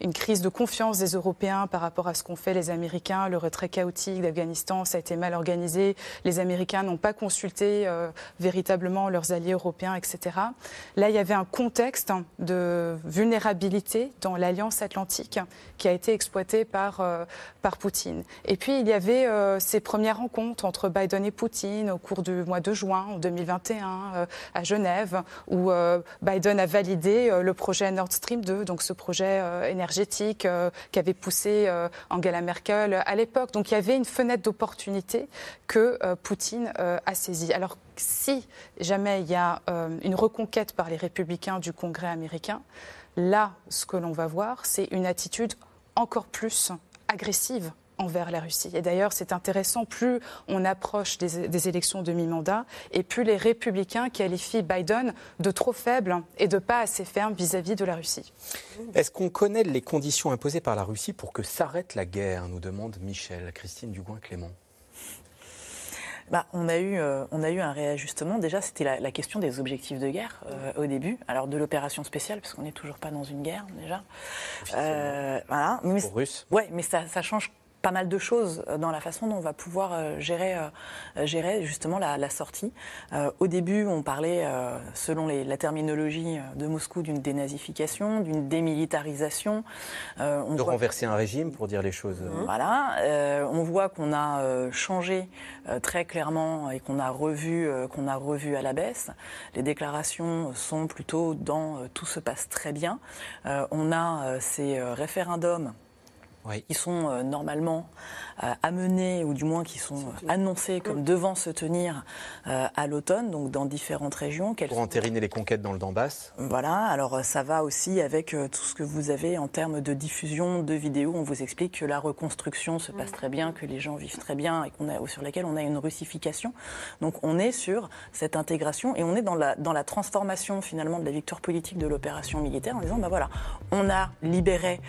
une crise de confiance des Européens par rapport à ce qu'ont fait les Américains. Le retrait chaotique d'Afghanistan, ça a été mal organisé. Les Américains n'ont pas consulté euh, véritablement leurs alliés européens, etc. Là, il y avait un contexte de vulnérabilité dans l'alliance atlantique qui a été exploité par, euh, par Poutine. Et puis, il y avait ces premières rencontres entre Biden et Poutine au cours du mois de juin en 2021 à Genève, où Biden a validé le projet Nord Nord Stream 2, donc ce projet énergétique qu'avait poussé Angela Merkel à l'époque. Donc il y avait une fenêtre d'opportunité que Poutine a saisie. Alors si jamais il y a une reconquête par les républicains du Congrès américain, là, ce que l'on va voir, c'est une attitude encore plus agressive envers la Russie. Et d'ailleurs, c'est intéressant, plus on approche des, élections de mi-mandat, et plus les républicains qualifient Biden de trop faible et de pas assez ferme vis-à-vis de la Russie. Est-ce qu'on connaît les conditions imposées par la Russie pour que s'arrête la guerre nous demande Michel, Christine Dugoin-Clément. Bah, on, a eu, euh, on a eu un réajustement. Déjà, c'était la, question des objectifs de guerre euh, au début. Alors, de l'opération spéciale, parce qu'on n'est toujours pas dans une guerre, déjà. Euh, voilà. Mais, Pour Russes. Ouais, mais ça, ça change pas mal de choses euh, dans la façon dont on va pouvoir euh, gérer, euh, gérer justement la, sortie. au début, on parlait, selon la terminologie de Moscou, d'une dénazification, d'une démilitarisation. de renverser un régime, pour dire les choses. Voilà. on voit qu'on a changé très clairement et qu'on a revu, qu'on a revu à la baisse. Les déclarations sont plutôt dans tout se passe très bien. on a ces référendums qui sont euh, normalement euh, amenés, ou du moins qui sont euh, annoncés comme devant se tenir à l'automne, donc dans différentes régions. Pour entériner les conquêtes dans le Donbass Voilà, alors ça va aussi avec tout ce que vous avez en termes de diffusion de vidéos. On vous explique que la reconstruction se passe très bien, que les gens vivent très bien et qu'on a, sur laquelle on a une russification. Donc on est sur cette intégration et on est dans la, dans la transformation finalement de la victoire politique de l'opération militaire en disant, ben voilà, on a libéré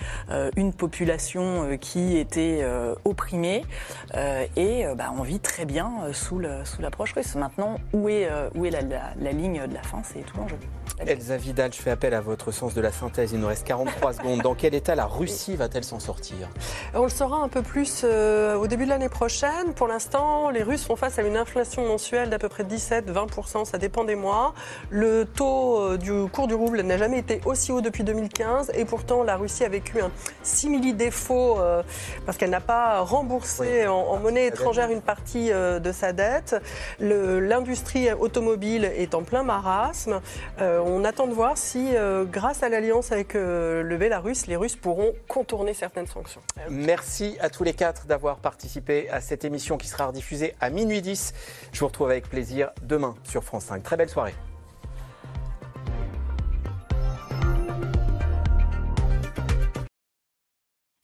une population euh, qui étaient euh, opprimés euh, et bah, on vit très bien sous l'approche russe. Maintenant, où est, où est la, la ligne de la fin? C'est tout l'enjeu. Elsa Vidal, je fais appel à votre sens de la synthèse. Il nous reste 43 secondes. Dans quel état la Russie va-t-elle s'en sortir? On le saura un peu plus euh, au début de l'année prochaine. Pour l'instant, les Russes font face à une inflation mensuelle d'à peu près 17-20%, ça dépend des mois. Le taux euh, du cours du rouble n'a jamais été aussi haut depuis 2015 et pourtant la Russie a vécu un simili défaut euh, parce qu'elle n'a pas remboursé en, monnaie étrangère une partie de sa dette. L'industrie automobile est en plein marasme on attend de voir si, euh, grâce à l'alliance avec euh, le Bélarus, les Russes pourront contourner certaines sanctions. Merci à tous les quatre d'avoir participé à cette émission qui sera rediffusée à minuit 10. Je vous retrouve avec plaisir demain sur France 5. Très belle soirée.